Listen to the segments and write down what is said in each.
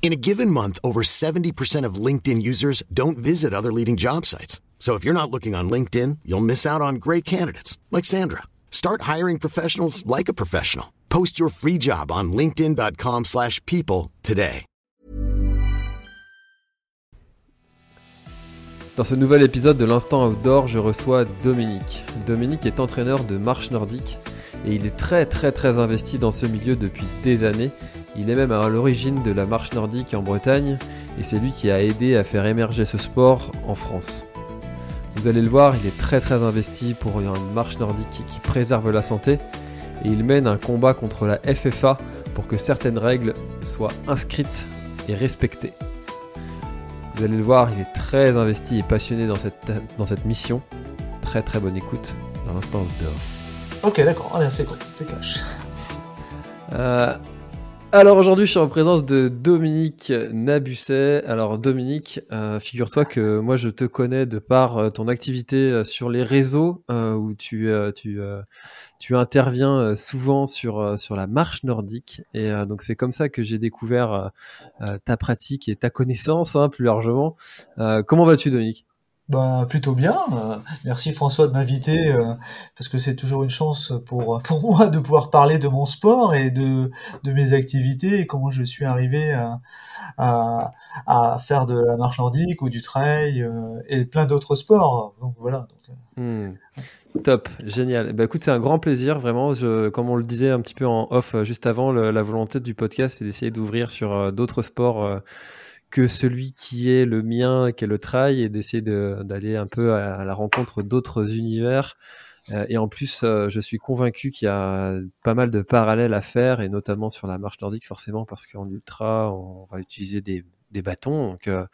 In a given month, over 70% of LinkedIn users don't visit other leading job sites. So if you're not looking on LinkedIn, you'll miss out on great candidates like Sandra. Start hiring professionals like a professional. Post your free job on linkedin.com/people today. Dans ce nouvel épisode de l'Instant Outdoor, je reçois Dominique. Dominique est entraîneur de marche nordique et il est très très très investi dans ce milieu depuis des années. Il est même à l'origine de la marche nordique en Bretagne et c'est lui qui a aidé à faire émerger ce sport en France. Vous allez le voir, il est très très investi pour une marche nordique qui, qui préserve la santé et il mène un combat contre la FFA pour que certaines règles soient inscrites et respectées. Vous allez le voir, il est très investi et passionné dans cette, dans cette mission. Très très bonne écoute dans l'instant outdoor. Ok, d'accord, allez, c'est c'est cash. Euh, alors aujourd'hui, je suis en présence de Dominique Nabusset. Alors Dominique, euh, figure-toi que moi je te connais de par euh, ton activité euh, sur les réseaux euh, où tu, euh, tu, euh, tu interviens souvent sur, sur la marche nordique. Et donc c'est comme ça que j'ai découvert ta pratique et ta connaissance hein, plus largement. Comment vas-tu Dominique? Bah plutôt bien. euh, merci François de m'inviter euh, parce que c'est toujours une chance pour pour moi de pouvoir parler de mon sport et de de mes activités et comment je suis arrivé à à, faire de la marche nordique ou du trail euh, et plein d'autres sports. Donc voilà. Euh, Hmm. Top, génial. Bah, écoute, c'est un grand plaisir, vraiment. Comme on le disait un petit peu en off euh, juste avant, la volonté du podcast, c'est d'essayer d'ouvrir sur euh, d'autres sports euh, que celui qui est le mien, qui est le trail, et d'essayer de- d'aller un peu à, la rencontre d'autres univers. Euh, et en plus, euh, je suis convaincu qu'il y a pas mal de parallèles à faire, et notamment sur la marche nordique, forcément, parce qu'en ultra, on va utiliser des, bâtons. Donc, euh,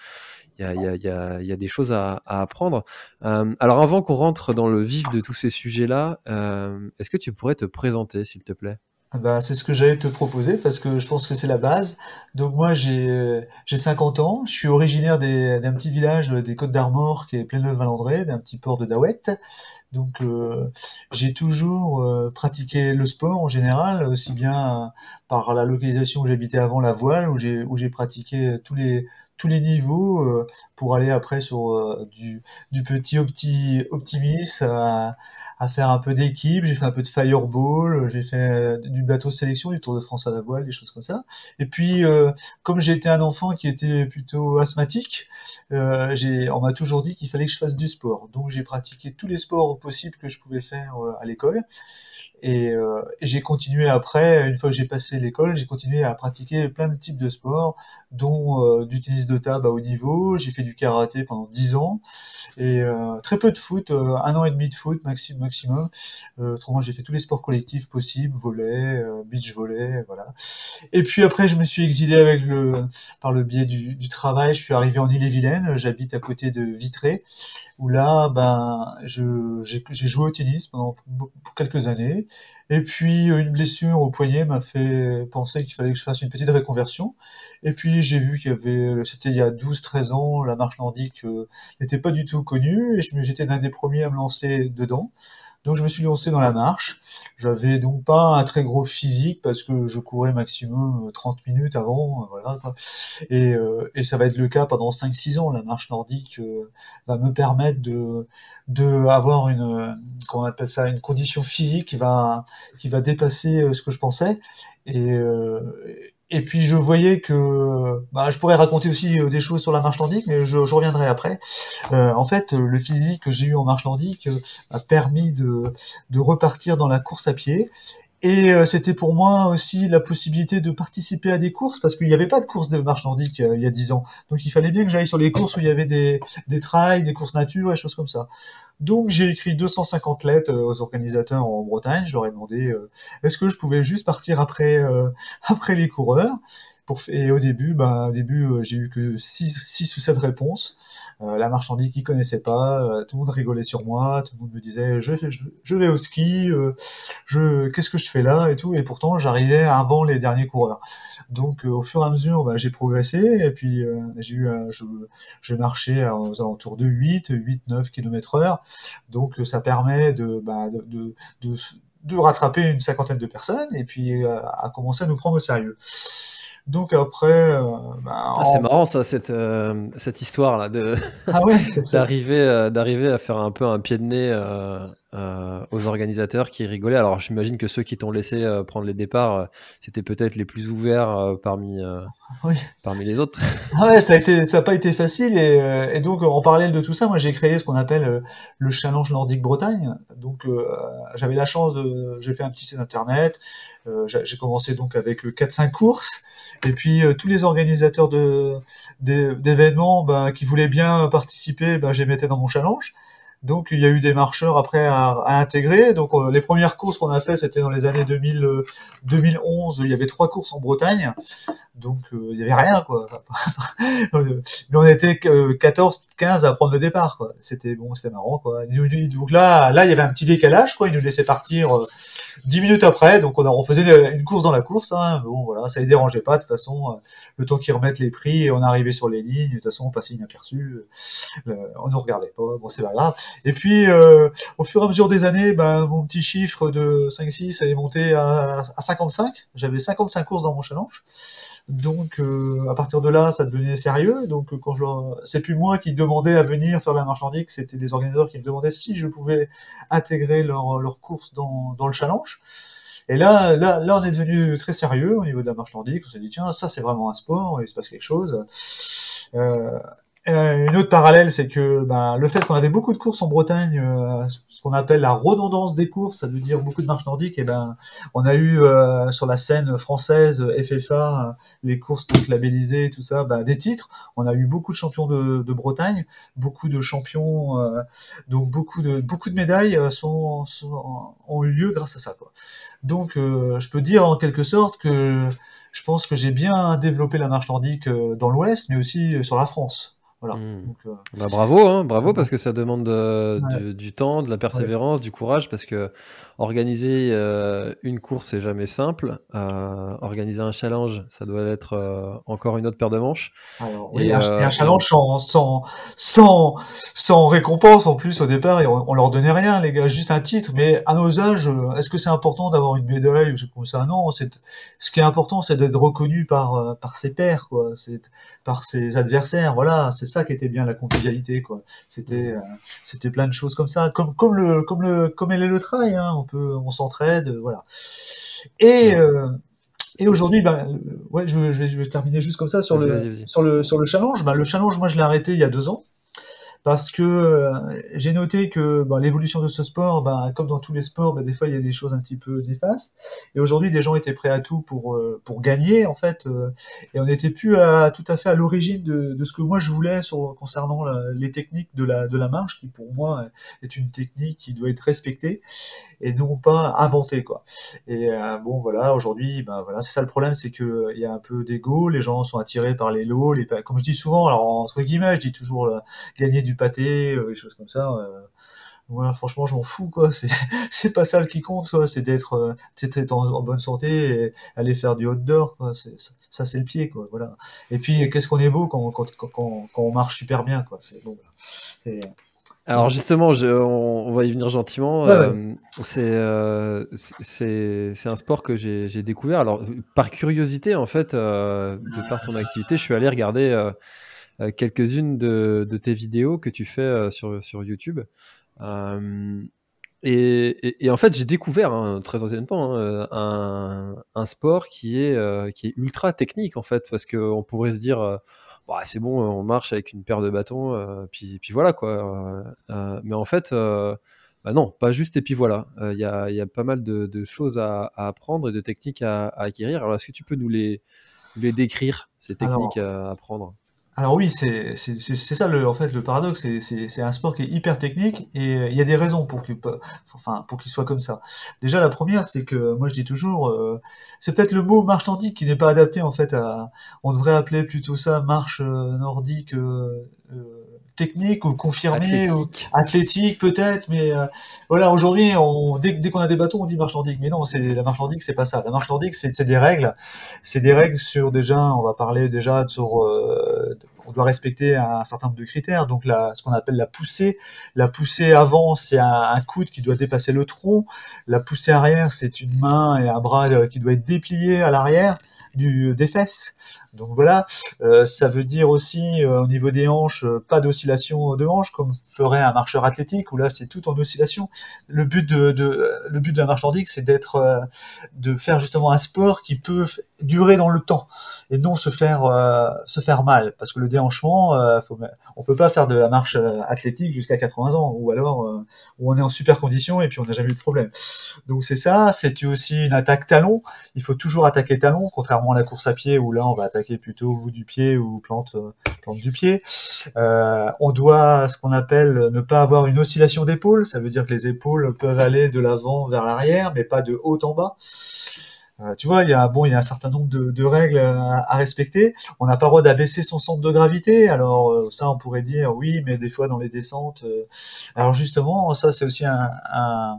il y, a, y, y, a, des choses à, apprendre. Alors avant qu'on rentre dans le vif de tous ces sujets-là, est-ce que tu pourrais te présenter, s'il te plaît? Bah, c'est ce que j'allais te proposer parce que je pense que c'est la base. Donc moi j'ai j'ai 50 ans, je suis originaire des- d'un petit village des Côtes d'Armor qui est Pléneuf-Valandré, d'un petit port de Daouette. Donc euh, j'ai toujours euh, pratiqué le sport en général, aussi bien par la localisation où j'habitais avant la voile, où j'ai où j'ai pratiqué tous les tous les niveaux euh, pour aller après sur euh, du du petit opti optimisme à faire un peu d'équipe, j'ai fait un peu de fireball, j'ai fait euh, du bateau sélection, du Tour de France à la voile, des choses comme ça. Et puis, euh, comme j'étais un enfant qui était plutôt asthmatique, euh, on m'a toujours dit qu'il fallait que je fasse du sport. Donc, j'ai pratiqué tous les sports possibles que je pouvais faire euh, à l'école. Et, euh, j'ai continué après, une fois que j'ai passé l'école, j'ai continué à pratiquer plein de types de sports, dont euh, du tennis de table à haut niveau. J'ai fait du karaté pendant 10 ans et euh, très peu de foot, euh, un an et demi de foot maxi- maximum. Euh, autrement, j'ai fait tous les sports collectifs possibles, euh, beach volley, voilà. Et puis après, je me suis exilé avec le, par le biais du, travail. Je suis arrivé en Ille-et-Vilaine. J'habite à côté de Vitré, où là, ben, j'ai, joué au tennis pendant quelques années. Et puis, euh, une blessure au poignet m'a fait penser qu'il fallait que je fasse une petite réconversion. Et puis, j'ai vu qu'il y avait, c'était il y a 12, 13 ans, la marche nordique euh, n'était pas du tout connue. Et j'étais l'un des premiers à me lancer dedans. Donc je me suis lancé dans la marche. J'avais donc pas un très gros physique parce que je courais maximum euh, 30 minutes avant, euh, voilà. Et, euh, et ça va être le cas pendant 5-6 ans. La marche nordique euh, va me permettre de, de avoir une, euh, comment on appelle ça, une condition physique qui va, qui va dépasser euh, ce que je pensais. Et, euh, et puis je voyais que, bah, je pourrais raconter aussi euh, des choses sur la marche nordique, mais je, reviendrai après. Euh, en fait, le physique que j'ai eu en marche nordique euh, m'a permis de repartir dans la course à pied. Et euh, c'était pour moi aussi la possibilité de participer à des courses parce qu'il n'y avait pas de course de marche nordique euh, il y a dix ans. Donc il fallait bien que j'aille sur les courses où il y avait des, des trails, des courses nature et choses comme ça. Donc j'ai écrit 250 lettres euh, aux organisateurs en Bretagne. Je leur ai demandé euh, est-ce que je pouvais juste partir après euh, après les coureurs? Pour, et au début, bah, au début, j'ai eu que 6 six ou 7 réponses. Euh, la marchandise qui connaissait pas, euh, tout le monde rigolait sur moi, tout le monde me disait je, je, vais au ski, euh, je qu'est-ce que je fais là et tout, et pourtant j'arrivais avant les derniers coureurs. Donc au fur et à mesure, bah, j'ai progressé et puis j'ai eu, je, j'ai marché aux alentours de 8, 8, 9 km heure. Donc ça permet de, bah, de, de, de de rattraper une cinquantaine de personnes et puis à commencer à nous prendre au sérieux. Donc après, euh, bah, ah, c'est marrant ça, cette, euh, cette histoire là de ah ouais, d'arriver euh, d'arriver à faire un peu un pied de nez aux organisateurs qui rigolaient. Alors j'imagine que ceux qui t'ont laissé prendre les départs, c'était peut-être les plus ouverts parmi parmi les autres. Ah ouais, ça a été ça a pas été facile et, et donc en parallèle de tout ça, moi j'ai créé ce qu'on appelle le challenge nordique Bretagne. Donc j'avais la chance de j'ai fait un petit site internet. j'ai commencé donc avec 4-5 courses et puis euh, tous les organisateurs de d'événements bah, qui voulaient bien participer, bah, je les mettais dans mon challenge. Donc il y a eu des marcheurs après à, à intégrer. Donc euh, les premières courses qu'on a fait, c'était dans les années 2000, 2011. Il y avait trois courses en Bretagne, donc euh, il y avait rien quoi. Mais on était 14, 15 à prendre le départ quoi. C'était bon, c'était marrant quoi. Donc là, là il y avait un petit décalage quoi. Ils nous laissaient partir 10 minutes après. Donc on, a, on faisait une course dans la course. Hein. Bon voilà, ça les dérangeait pas de toute façon. Le temps qu'ils remettent les prix, on arrivait sur les lignes. De toute façon, on passait inaperçu. on nous regardait pas. Bon c'est pas grave. Et puis, euh, au fur et à mesure des années, ben, mon petit chiffre de 5-6 est monté à, à 55. J'avais 55 courses dans mon challenge. Donc, euh, à partir de là, ça devenait sérieux. Donc, quand je, c'est plus moi qui demandais à venir faire la marchandise, c'était des organisateurs qui me demandaient si je pouvais intégrer leur, leur course dans, dans le challenge. Et là, là, là, on est devenu très sérieux au niveau de la marchandise. On s'est dit tiens, ça c'est vraiment un sport, il se passe quelque chose. Euh, euh, une autre parallèle, c'est que ben, le fait qu'on avait beaucoup de courses en Bretagne, euh, ce qu'on appelle la redondance des courses, ça veut dire beaucoup de marches nordiques, et ben on a eu euh, sur la scène française FFA les courses donc labellisées, tout ça, ben, des titres. On a eu beaucoup de champions de, de Bretagne, beaucoup de champions, donc beaucoup de beaucoup de médailles sont, sont, ont eu lieu grâce à ça. Quoi. Donc je peux dire en quelque sorte que je pense que j'ai bien développé la marche nordique dans l'Ouest, mais aussi sur la France. Hmm. Euh, bah, bravo, hein, bravo parce que ça demande euh, du, temps, de la persévérance, du courage parce que organiser euh, une course c'est jamais simple. organiser un challenge, ça doit être encore une autre paire de manches. et, un, challenge sans, sans, sans, sans, récompense en plus au départ et on, leur donnait rien les gars, juste un titre. Mais à nos âges, est-ce que c'est important d'avoir une médaille ou comme ça? Non, c'est ce qui est important, c'est d'être reconnu par par ses pairs, quoi, c'est par ses adversaires. Voilà, c'est ça qui était bien la convivialité quoi. C'était euh, c'était plein de choses comme ça, comme comme le comme le comme elle est le trail, hein. On peut on s'entraide, voilà. Et euh, et aujourd'hui, ben, ouais, je, je, vais, je vais terminer juste comme ça sur le sur le sur le challenge. Ben, le challenge, moi, je l'ai arrêté il y a deux ans parce que euh, j'ai noté que bah, l'évolution de ce sport, bah, comme dans tous les sports, bah, des fois il y a des choses un petit peu néfastes. Et aujourd'hui, des gens étaient prêts à tout pour euh, pour gagner en fait, euh, et on n'était plus à, tout à fait à l'origine de, de, ce que moi je voulais sur, concernant les techniques de la de la marche, qui pour moi est une technique qui doit être respectée et non pas inventée quoi. Et bon voilà, aujourd'hui, bah, voilà, c'est ça le problème, c'est que il y a un peu d'ego, les gens sont attirés par les lots, les comme je dis souvent, alors entre guillemets, je dis toujours gagner du pâté, euh, des choses comme ça. Voilà, euh, franchement, je m'en fous, quoi. C'est, c'est pas ça le qui compte, quoi. C'est d'être, euh, c'est en, bonne santé et aller faire du outdoor, quoi. C'est, ça, c'est le pied, quoi. Voilà. Et puis, qu'est-ce qu'on est beau quand, quand, quand, quand, on marche super bien, quoi. C'est bon. C'est, alors justement, je, on, va y venir gentiment. c'est, c'est, c'est un sport que j'ai, j'ai découvert. Alors par curiosité, en fait, de par ton activité, je suis allé regarder quelques-unes de, tes vidéos que tu fais euh, sur, sur YouTube. Euh, et, en fait, j'ai découvert, hein, très honnêtement, hein, un, un, sport qui est, qui est ultra technique, en fait, parce qu'on pourrait se dire, bah, c'est bon, on marche avec une paire de bâtons, puis, puis voilà, quoi. mais en fait, bah non, pas juste, et puis voilà. Il y, a, y, a, pas mal de, de choses à, à, apprendre et de techniques à, à acquérir. Alors, est-ce que tu peux nous les, les décrire, ces techniques à apprendre? Alors oui, c'est ça le en fait le paradoxe, c'est un sport qui est hyper technique et euh, il y a des raisons pour qu'il enfin pour qu'il soit comme ça. Déjà la première, c'est que moi je dis toujours, euh, c'est peut-être le mot marche nordique qui n'est pas adapté en fait à. On devrait appeler plutôt ça marche euh, nordique euh, euh, technique ou confirmée ou Athlétique. athlétique peut-être, mais euh, voilà aujourd'hui on dès, dès qu'on a des bâtons on dit marche nordique, mais non c'est la marche nordique c'est pas ça. La marche nordique c'est c'est des règles c'est des règles sur déjà, on va parler déjà sur, euh, on doit respecter un certain nombre de critères. Donc ce qu'on appelle la poussée, la poussée avant, c'est un, coude qui doit dépasser le tronc. La poussée arrière, c'est une main et un bras euh, qui doit être déplié à l'arrière des fesses. Donc voilà, Euh, ça veut dire aussi euh, au niveau des hanches, euh, pas d'oscillation de hanches comme ferait un marcheur athlétique où là c'est tout en oscillation. Le but de, de le but la marche nordique, c'est d'être euh, de faire justement un sport qui peut durer dans le temps et non se faire euh, se faire mal. Parce que le déhanchement euh, faut, on peut pas faire de la marche euh, athlétique jusqu'à 80 ans ou alors euh, où on est en super condition et puis on n'a jamais eu de problème. Donc c'est ça c'est aussi une attaque talon. Il faut toujours attaquer talon contrairement à la course à pied où là on va attaquer plutôt bout du pied ou plante euh, du pied euh, on doit ce qu'on appelle ne pas avoir une oscillation d'épaule ça veut dire que les épaules peuvent aller de l'avant vers l'arrière mais pas de haut en bas euh, tu vois, il y a un certain nombre de, règles à, respecter. On n'a pas le droit d'abaisser son centre de gravité. Alors ça, on pourrait dire oui, mais des fois dans les descentes. Alors justement, ça c'est aussi un,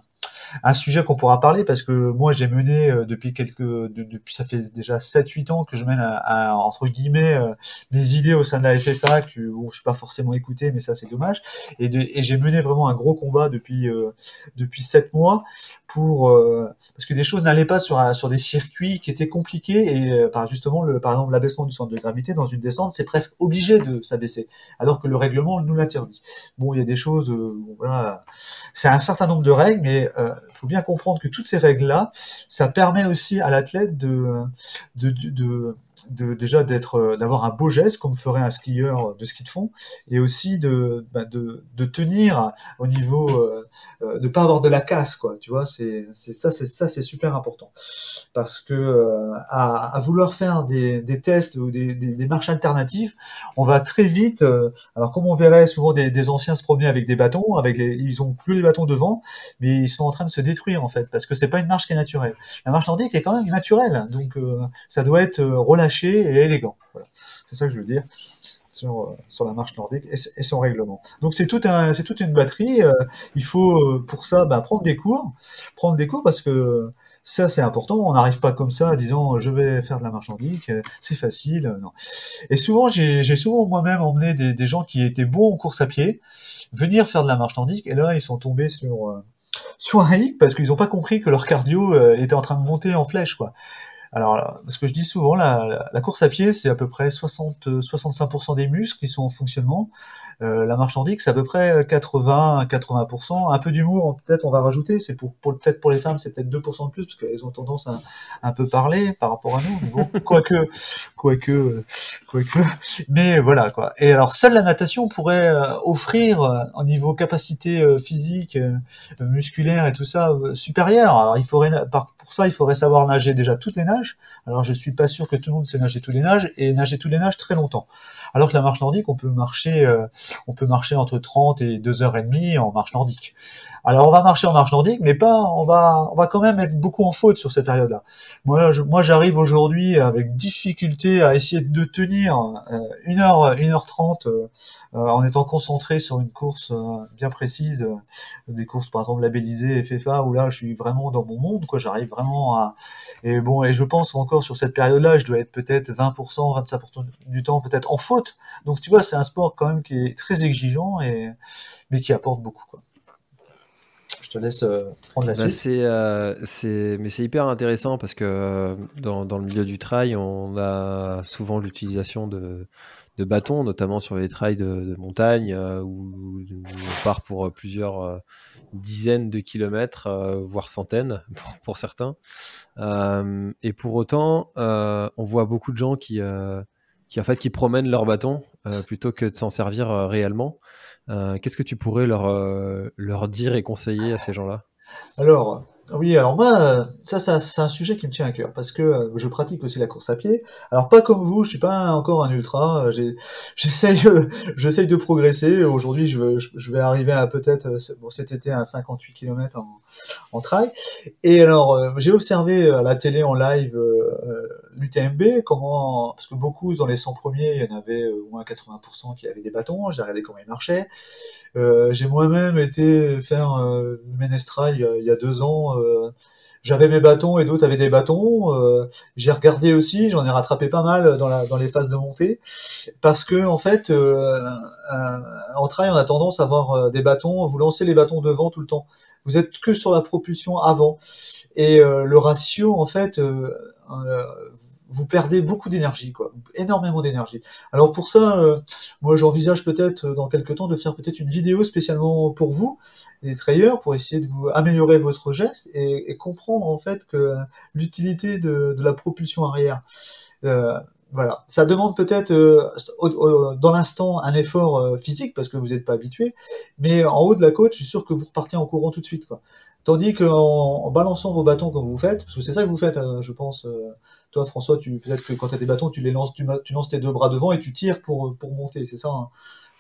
un sujet qu'on pourra parler parce que moi j'ai mené euh, depuis quelques de- depuis ça fait déjà sept huit ans que je mène à, à, entre guillemets euh, mes idées au sein de la FFA que bon, je suis pas forcément écouté mais ça c'est dommage. Et, et j'ai mené vraiment un gros combat depuis euh, depuis sept mois pour euh, parce que des choses n'allaient pas sur un- sur des circuits qui étaient compliqués et euh, par justement le par exemple l'abaissement du centre de gravité dans une descente c'est presque obligé de s'abaisser alors que le règlement nous l'interdit. Bon il y a des choses euh, voilà c'est un certain nombre de règles mais faut bien comprendre que toutes ces règles là ça permet aussi à l'athlète de, de de- déjà d'être euh, d'avoir un beau geste comme ferait un skieur de ski de fond et aussi de bah, de, tenir au niveau euh, euh, de pas avoir de la casse quoi tu vois c'est c'est ça c'est ça c'est super important. Parce que euh, à, vouloir faire des, des tests ou des, des, marches alternatives on va très vite alors comme on verrait souvent des, anciens se promener avec des bâtons avec ils ont plus les bâtons devant mais ils sont en train de se détruire en fait parce que c'est pas une marche qui est naturelle. La marche nordique est quand même naturelle donc ça doit être euh, et élégant c'est ça que je veux dire sur, euh, la marche nordique et, son règlement. Donc c'est toute une batterie. euh, il faut euh, pour ça bah, prendre des cours, prendre des cours parce que ça c'est important. On n'arrive pas comme ça disant je vais faire de la euh, c'est facile. non. Et souvent j'ai, souvent moi-même emmené des, gens qui étaient bons en course à pied venir faire de la marche nordique et là ils sont tombés sur sur un hic parce qu'ils n'ont pas compris que leur cardio était en train de monter en flèche quoi. Alors, ce que je dis souvent, la, la- course à pied, c'est à peu près 60-65% des muscles qui sont en fonctionnement. Euh, la marche nordique, c'est à peu près 80-80%. Un peu d'humour, peut-être on va rajouter. C'est pour, pour peut-être pour les femmes, c'est peut-être 2% de plus parce qu'elles ont tendance à un peu parler par rapport à nous. Mais bon, quoique, quoique, euh, quoique. Mais voilà quoi. Et alors, seule la natation pourrait euh, offrir, euh, au niveau capacité euh, physique, euh, musculaire et tout ça, euh, supérieure. Alors, il faudrait, par, pour ça, il faudrait savoir nager déjà toutes les nages. Alors, je suis pas sûr que tout le monde sait nager tous les nages et nager tous les nages très longtemps. Alors que la marche nordique, on peut marcher, euh, on peut marcher entre 30 et 2 heures et demie en marche nordique. Alors on va marcher en marche nordique, mais pas, on va, on va quand même être beaucoup en faute sur cette période-là. Moi, je- moi, j'arrive aujourd'hui avec difficulté à essayer de tenir euh, une heure, une heure trente, euh, euh, en étant concentré sur une course bien précise, des courses par exemple labellisées FFA où là, je suis vraiment dans mon monde, quoi. J'arrive vraiment à, et bon, et je pense encore sur cette période-là, je dois être peut-être 20%, 25% du temps peut-être en faute. Donc tu vois, c'est un sport quand même qui est très exigeant et mais qui apporte beaucoup. Quoi. Je te laisse euh, prendre la Bah, suite. euh, mais c'est hyper intéressant parce que euh, dans, dans le milieu du trail, on a souvent l'utilisation de, de bâtons, notamment sur les trails de, de montagne où, où on part pour plusieurs dizaines de kilomètres, voire centaines pour, pour certains. Euh, et pour autant, euh, on voit beaucoup de gens qui, qui en fait qui promènent leur bâton plutôt que de s'en servir réellement. Euh, Qu'est-ce que tu pourrais leur, euh, leur dire et conseiller à ces gens-là? Alors, Oui, alors moi, euh, ça, ça c'est un sujet qui me tient à cœur parce que je pratique aussi la course à pied. Alors pas comme vous, je suis pas encore un ultra. J'essaye, j'essaye de progresser. Aujourd'hui, je, je vais arriver à peut-être bon, cet été à 58 km en, en trail. Et alors, j'ai observé à la télé en live l'UTMB, comment parce que beaucoup dans les 100 premiers, il y en avait euh, au moins 80% qui avaient des bâtons. J'ai regardé comment ils marchaient. Euh, j'ai moi-même été faire euh, le Ménestrel il y a, deux ans. euh, j'avais mes bâtons et d'autres avaient des bâtons. j'ai regardé aussi, j'en ai rattrapé pas mal dans, la, dans les phases de montée, parce que en fait, en trail, on a tendance à avoir des bâtons. Vous lancez les bâtons devant tout le temps. Vous êtes que sur la propulsion avant, et le ratio, en fait, euh, vous perdez beaucoup d'énergie, quoi, énormément d'énergie. Alors pour ça, euh, moi j'envisage peut-être euh, dans quelques temps de faire peut-être une vidéo spécialement pour vous, les trailleurs, pour essayer de vous améliorer votre geste et, et comprendre en fait que l'utilité de, de la propulsion arrière. Euh, voilà, ça demande peut-être euh, dans l'instant un effort euh, physique parce que vous n'êtes pas habitué, mais en haut de la côte, je suis sûr que vous repartez en courant tout de suite. Quoi. Tandis qu'en en balançant vos bâtons comme vous faites, parce que c'est ça que vous faites, euh, je pense. euh, toi, François, tu peut-être que quand tu as des bâtons, tu les lances, tu, tu lances tes deux bras devant et tu tires pour pour monter, c'est ça. hein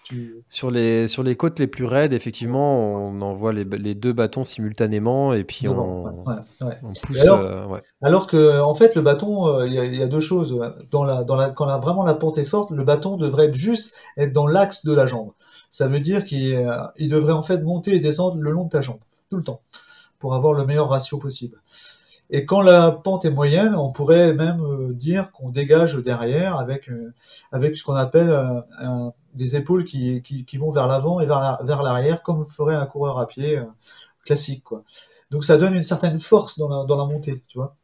tu... Sur les, sur les côtes les plus raides, effectivement, on envoie les, les deux bâtons simultanément et puis on, ouais, on pousse. Et alors euh, ouais. Alors que, en fait, le bâton, euh, il y, y a deux choses. Dans la, dans la, quand la, vraiment la pente est forte, le bâton devrait être juste être dans l'axe de la jambe. Ça veut dire qu'il euh, il devrait en fait monter et descendre le long de ta jambe, tout le temps, pour avoir le meilleur ratio possible. Et quand la pente est moyenne, on pourrait même euh, dire qu'on dégage derrière avec, euh, ce qu'on appelle euh, des épaules qui, vont vers l'avant et vers, la- vers l'arrière, comme ferait un coureur à pied classique. Donc ça donne une certaine force dans la, dans la montée, tu vois.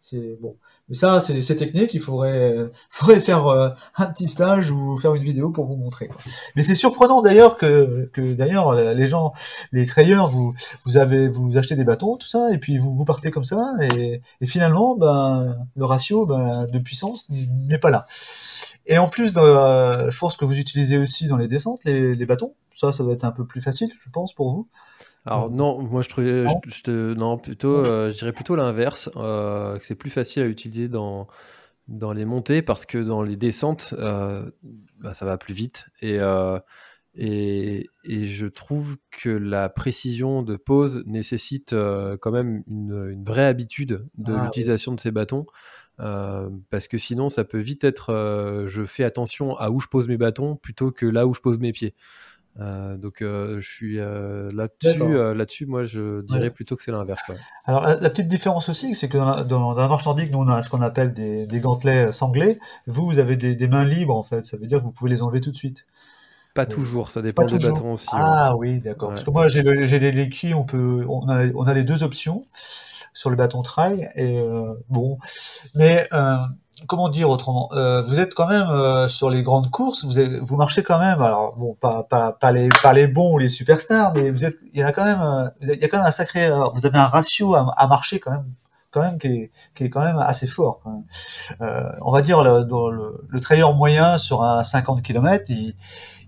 C'est bon. Mais ça, c'est technique. Il faudrait, euh, faudrait faire euh, un petit stage ou faire une vidéo pour vous montrer. quoi. Mais c'est surprenant d'ailleurs que, que d'ailleurs les gens, les trailleurs, vous, vous avez, vous achetez des bâtons, tout ça, et puis vous, vous partez comme ça, et, et finalement, ben, le ratio ben, de puissance n'est pas là. Et en plus, euh, je pense que vous utilisez aussi dans les descentes les, les bâtons. Ça, ça va être un peu plus facile, je pense, pour vous. Alors non, moi je trouvais, Non je, je te- non plutôt, euh, je dirais plutôt l'inverse, euh, que c'est plus facile à utiliser dans dans les montées parce que dans les descentes, euh, bah, ça va plus vite et euh, et, et je trouve que la précision de pose nécessite quand même une, une vraie habitude de Ah, l'utilisation de ces bâtons. euh, parce que sinon, ça peut vite être euh, je fais attention à où je pose mes bâtons plutôt que là où je pose mes pieds. Euh, donc euh, je suis euh, là-dessus, là-dessus, moi je dirais Ouais. plutôt que c'est l'inverse. ouais. Alors la, la petite différence aussi, c'est que dans la, dans, dans la marche nordique, nous on a ce qu'on appelle des, des gantelets sanglés. Vous, vous avez des, des mains libres en fait. Ça veut dire que vous pouvez les enlever tout de suite. Pas toujours, ça dépend toujours. bâtons aussi. Ah oui, d'accord. Parce que moi j'ai le- j'ai les Lecky, on peut, on a, on a les deux options sur le bâton trail et bon, mais comment dire autrement Euh, Vous êtes quand même euh, sur les grandes courses, vous vous marchez quand même. Alors bon, pas pas pas les pas les bons ou les superstars, mais vous êtes, il y a quand même, euh, il y a quand même un sacré, euh, vous avez un ratio à, à marcher quand même quand même qui est, qui est quand même assez fort. Quand même. Euh, on va dire le, dans le, le trailer moyen sur un 50 km, il,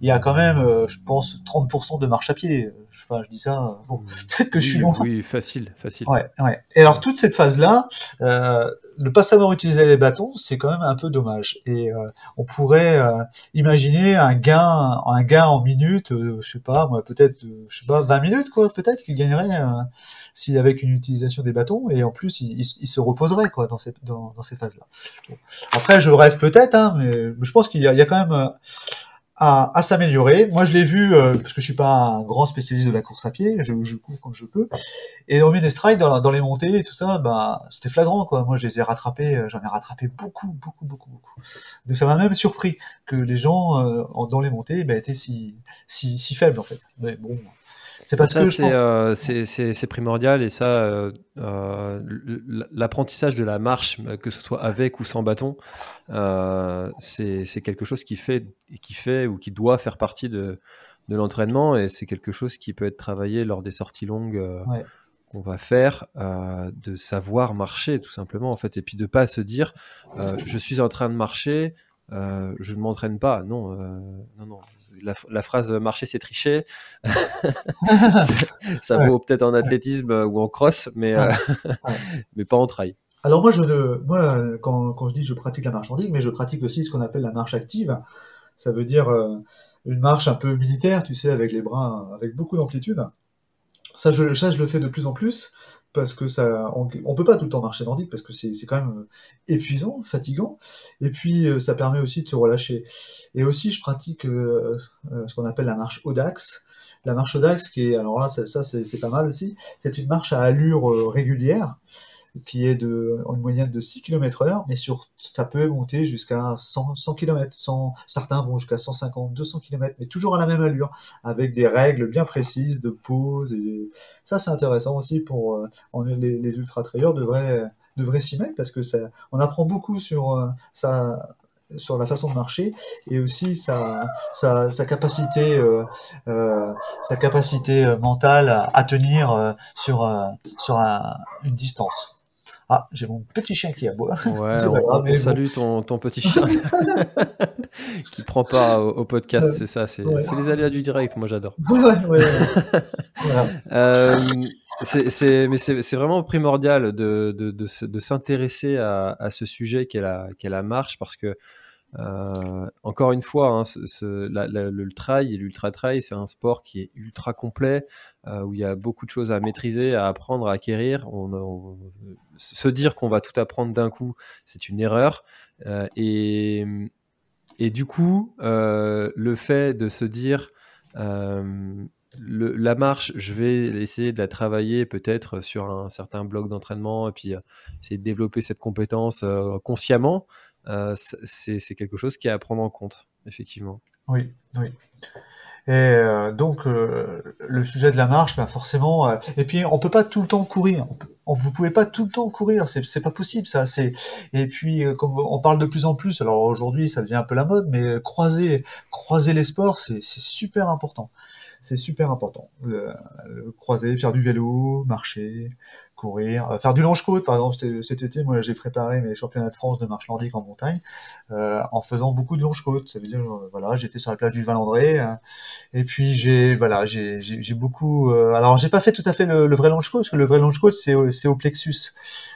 il y a quand même, euh, je pense, 30% de marche à pied. Je, enfin, je dis ça, bon, peut-être que je suis loin. oui, facile, facile. Ouais, ouais. Et alors toute cette phase-là, euh, ne pas savoir utiliser les bâtons, c'est quand même un peu dommage. Et euh, on pourrait euh, imaginer un gain, un gain en minutes, euh, je sais pas, moi peut-être, euh, je sais pas, 20 minutes quoi, peut-être qu'il gagnerait euh, si avec une utilisation des bâtons. Et en plus, il, se reposerait quoi dans ces dans, ces phases-là. Après, je rêve peut-être, hein, mais je pense qu'il y y a quand même euh, à, à s'améliorer. Moi, je l'ai vu euh, parce que je suis pas un grand spécialiste de la course à pied, je, je cours quand je peux. Et dans mes strikes, dans, dans les montées et tout ça, bah, c'était flagrant, quoi. Moi, je les ai rattrapés, euh, j'en ai rattrapé beaucoup, beaucoup, beaucoup, beaucoup. Donc, ça m'a même surpris que les gens, euh, dans les montées, bah, étaient si, si, si faibles, en fait. Mais bon, c'est parce ça, que c'est euh, c'est- primordial et ça, euh, euh, l'apprentissage de la marche, que ce soit avec ou sans bâton, euh, c'est quelque chose qui fait, qui fait ou qui doit faire partie de, de l'entraînement et c'est quelque chose qui peut être travaillé lors des sorties longues Ouais. qu'on va faire, de savoir marcher tout simplement en fait et puis de pas se dire je suis en train de marcher. Euh, je ne m'entraîne pas. Non, euh, non, non. La, phrase marcher c'est tricher, ça, vaut peut-être en athlétisme ou en cross, mais, mais pas en trail. Alors moi, je moi quand, quand, je dis je pratique la marche nordique, mais je pratique aussi ce qu'on appelle la marche active. Ça veut dire une marche un peu militaire, tu sais, avec les bras, avec beaucoup d'amplitude. Ça je, ça, je le fais de plus en plus parce que ça, on, peut pas tout le temps marcher nordique parce que c'est quand même euh, épuisant, fatigant, et puis euh, ça permet aussi de se relâcher. Et aussi, je pratique euh, ce qu'on appelle la marche Audax. La marche Audax, qui est, alors là, ça, ça c'est pas mal aussi. C'est une marche à allure régulière qui est de, en moyenne de 6 km heure, mais sur, ça peut monter jusqu'à 100, 100 km, 100, certains vont jusqu'à 150, 200 km, mais toujours à la même allure, avec des règles bien précises de pause, et ça c'est intéressant aussi pour, euh, les, les ultra trailers devraient, devraient s'y mettre parce que ça, on apprend beaucoup sur euh, ça, sur la façon de marcher et aussi sa, sa, sa capacité euh, euh, sa capacité mentale à, tenir euh, sur sur un, une distance. Ah, j'ai mon petit chien qui aboie. Ouais, on, salue ton, ton, petit chien. Qui prend part au, podcast, c'est ça, c'est les aléas du direct, moi j'adore. Ouais, euh, mais c'est vraiment primordial de, de, de, de s'intéresser à, à, ce sujet qu'est la, qu la marche parce que euh, encore une fois, hein, le trail et l'ultra trail, c'est un sport qui est ultra complet, euh, où il y a beaucoup de choses à maîtriser, à apprendre, à acquérir. Se dire qu'on va tout apprendre d'un coup, c'est une erreur. Euh, et, du coup, le fait de se dire la marche, je vais essayer de la travailler peut-être sur un certain bloc d'entraînement et puis essayer de développer cette compétence consciemment. Euh, c'est quelque chose qui est à prendre en compte, effectivement. Oui, oui. Et euh, donc euh, le sujet de la marche, ben forcément. et puis on peut pas tout le temps courir. On vous pouvez pas tout le temps courir. C'est pas possible ça. Et puis comme on parle de plus en plus. Alors aujourd'hui ça devient un peu la mode, mais croiser croiser les sports, c'est super important. C'est super important. croiser, faire du vélo, marcher, courir, euh, faire du longe-côte par exemple. Cet été, moi, j'ai préparé mes championnats de France de marche nordique en montagne euh, en faisant beaucoup de longe-côte. Ça veut dire, euh, voilà, j'étais sur la plage du Val-André et puis j'ai, voilà, j'ai, j'ai, beaucoup. alors, j'ai pas fait tout à fait le, vrai longe-côte parce que le vrai longe-côte c'est au, c'est au plexus.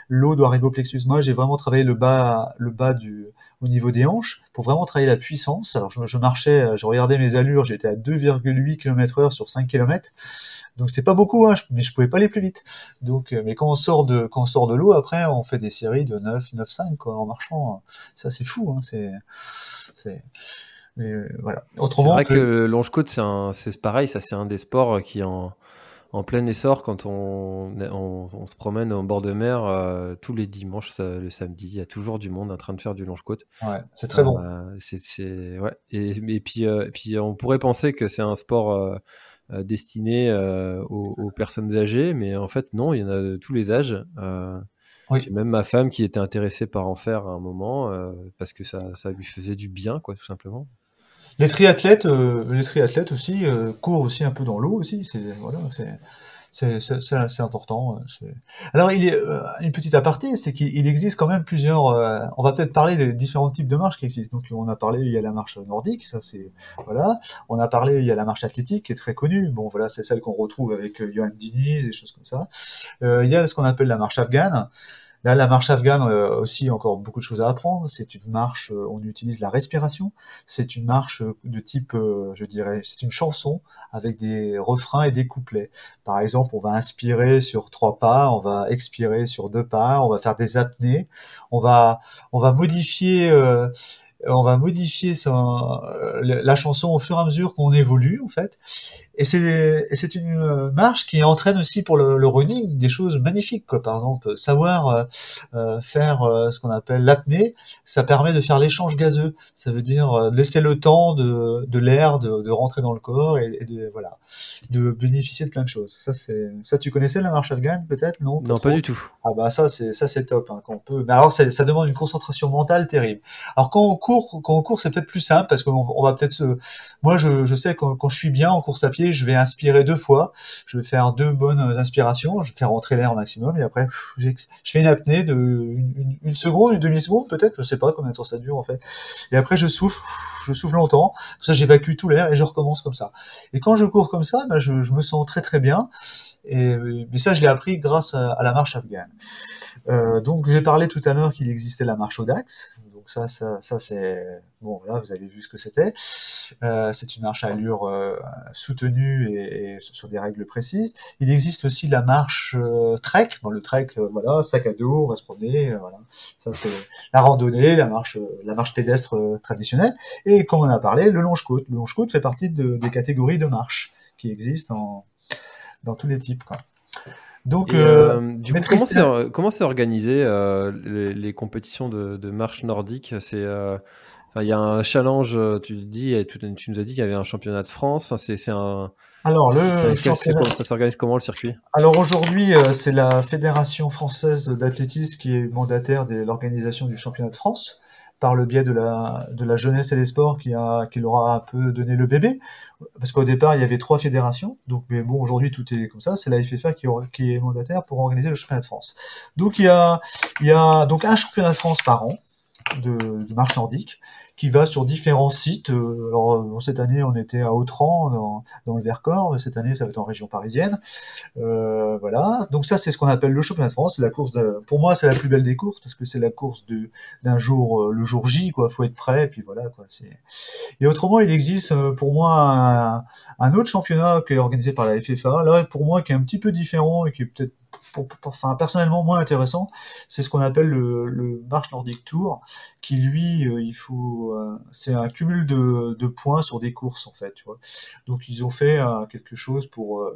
L'eau doit arriver au plexus. Moi, j'ai vraiment travaillé le bas, le bas du, au niveau des hanches pour vraiment travailler la puissance. Alors, je, marchais, je regardais mes allures, j'étais à 2,8 km heure sur 5 km. Donc c'est pas beaucoup, hein, mais je pouvais pas aller plus vite. Donc, mais quand on sort de quand on sort de l'eau, après, on fait des séries de 9, 9, 5 quoi, en marchant. Ça, c'est fou. Hein, c'est, c'est, voilà. Autrement, c'est vrai que, le longe-côte, c'est, c'est pareil. Ça, c'est un des sports qui en en plein essor quand on, on, se promène en bord de mer euh, tous les dimanches, le samedi. Il y a toujours du monde en train de faire du longe-côte. Ouais, c'est très bon. Euh, c'est, ouais. Et, et puis, euh, et puis, on pourrait penser que c'est un sport euh, destiné euh, aux, personnes âgées, mais en fait non, il y en a de tous les âges. Euh, oui. Même ma femme qui était intéressée par en faire à un moment parce que ça, ça, lui faisait du bien, quoi, tout simplement. Les triathlètes, les triathlètes aussi courent aussi un peu dans l'eau aussi. C'est voilà, c'est c'est important. Euh, Alors, il est euh, une petite aparté, c'est qu'il existe quand même plusieurs. Euh, on va peut-être parler des différents types de marches qui existent. Donc, on a parlé, il y a la marche nordique, ça c'est voilà. On a parlé, il y a la marche athlétique qui est très connue. Bon, voilà, c'est celle qu'on retrouve avec Johan Dini, des choses comme ça. il y a ce qu'on appelle la marche afghane. Là, la marche afghane euh, aussi encore beaucoup de choses à apprendre. C'est une marche, euh, on utilise la respiration. C'est une marche euh, de type, je dirais, c'est une chanson avec des refrains et des couplets. Par exemple, on va inspirer sur trois pas, on va expirer sur deux pas, on va faire des apnées, on va, on va modifier on va modifier la chanson au fur et à mesure qu'on évolue en fait. Et c'est c'est une euh, marche qui entraîne aussi pour le, le, running des choses magnifiques quoi. Par exemple, savoir euh, euh faire euh, ce qu'on appelle l'apnée, ça permet de faire l'échange gazeux. Ça veut dire laisser le temps de, de l'air de, de, rentrer dans le corps et, et, de voilà de bénéficier de plein de choses. Ça c'est ça tu connaissais la marche afghane peut-être non? Non pas du tout. Ah bah ça c'est ça c'est top hein, quand on peut. Mais alors ça, ça demande une concentration mentale terrible. Alors quand on court quand on court, c'est peut-être plus simple parce qu'on on va peut-être se... Moi, je, je sais que quand, je suis bien en course à pied, je vais inspirer deux fois. Je vais faire deux bonnes inspirations. Je vais faire rentrer l'air au maximum et après, je fais une apnée de une, seconde, une demi-seconde peut-être. Je sais pas combien de temps ça dure en fait. Et après, je souffle, je souffle longtemps. Ça, j'évacue tout l'air et je recommence comme ça. Et quand je cours comme ça, ben, je, me sens très très bien. Et, mais ça, je l'ai appris grâce à, la marche afghane. Euh, donc, j'ai parlé tout à l'heure qu'il existait la marche au Dax. Donc ça, ça, ça c'est bon. Là, vous avez vu ce que c'était. Euh, c'est une marche à allure euh, soutenue et, sur des règles précises. Il existe aussi la marche euh, trek. Bon, le trek, voilà, sac à dos, on va se promener. voilà, ça c'est la randonnée, la marche, la marche pédestre traditionnelle. Et comme on a parlé, le longe-côte. Le longe-côte fait partie de, des catégories de marche qui existent en dans tous les types. Donc, euh, euh du coup, comment c'est organisé euh, les, les, compétitions de, de marche nordique? C'est euh, il y a un challenge, tu dis, tu nous as dit qu'il y avait un championnat de France. Enfin, c'est un. Alors le championnat... ça s'organise comment le circuit? Alors aujourd'hui, c'est la fédération française d'athlétisme qui est mandataire de l'organisation du championnat de France par le biais de la, jeunesse et des sports qui, a, leur a un peu donné le bébé. Parce qu'au départ, il y avait trois fédérations. Donc, mais bon, aujourd'hui, tout est comme ça. C'est la FFA qui, est mandataire pour organiser le championnat de France. Donc, il y a, donc un championnat de France par an de, de nordique qui va sur différents sites. Euh, alors euh, cette année on était à Autran dans, le Vercors, cette année ça va être en région parisienne. Euh, voilà, donc ça c'est ce qu'on appelle le championnat de France. La course, pour moi c'est la plus belle des courses parce que c'est la course d'un jour, le jour J quoi. Faut être prêt et puis voilà et autrement il existe pour moi un, autre championnat qui est organisé par la FFA. Là pour moi qui est un petit peu différent et qui est peut-être pour, enfin, personnellement moins intéressant, c'est ce qu'on appelle le, le Marche Nordic Tour, qui lui, il faut, euh, c'est un cumul de, points sur des courses en fait. Tu vois. Donc ils ont fait euh, quelque chose pour,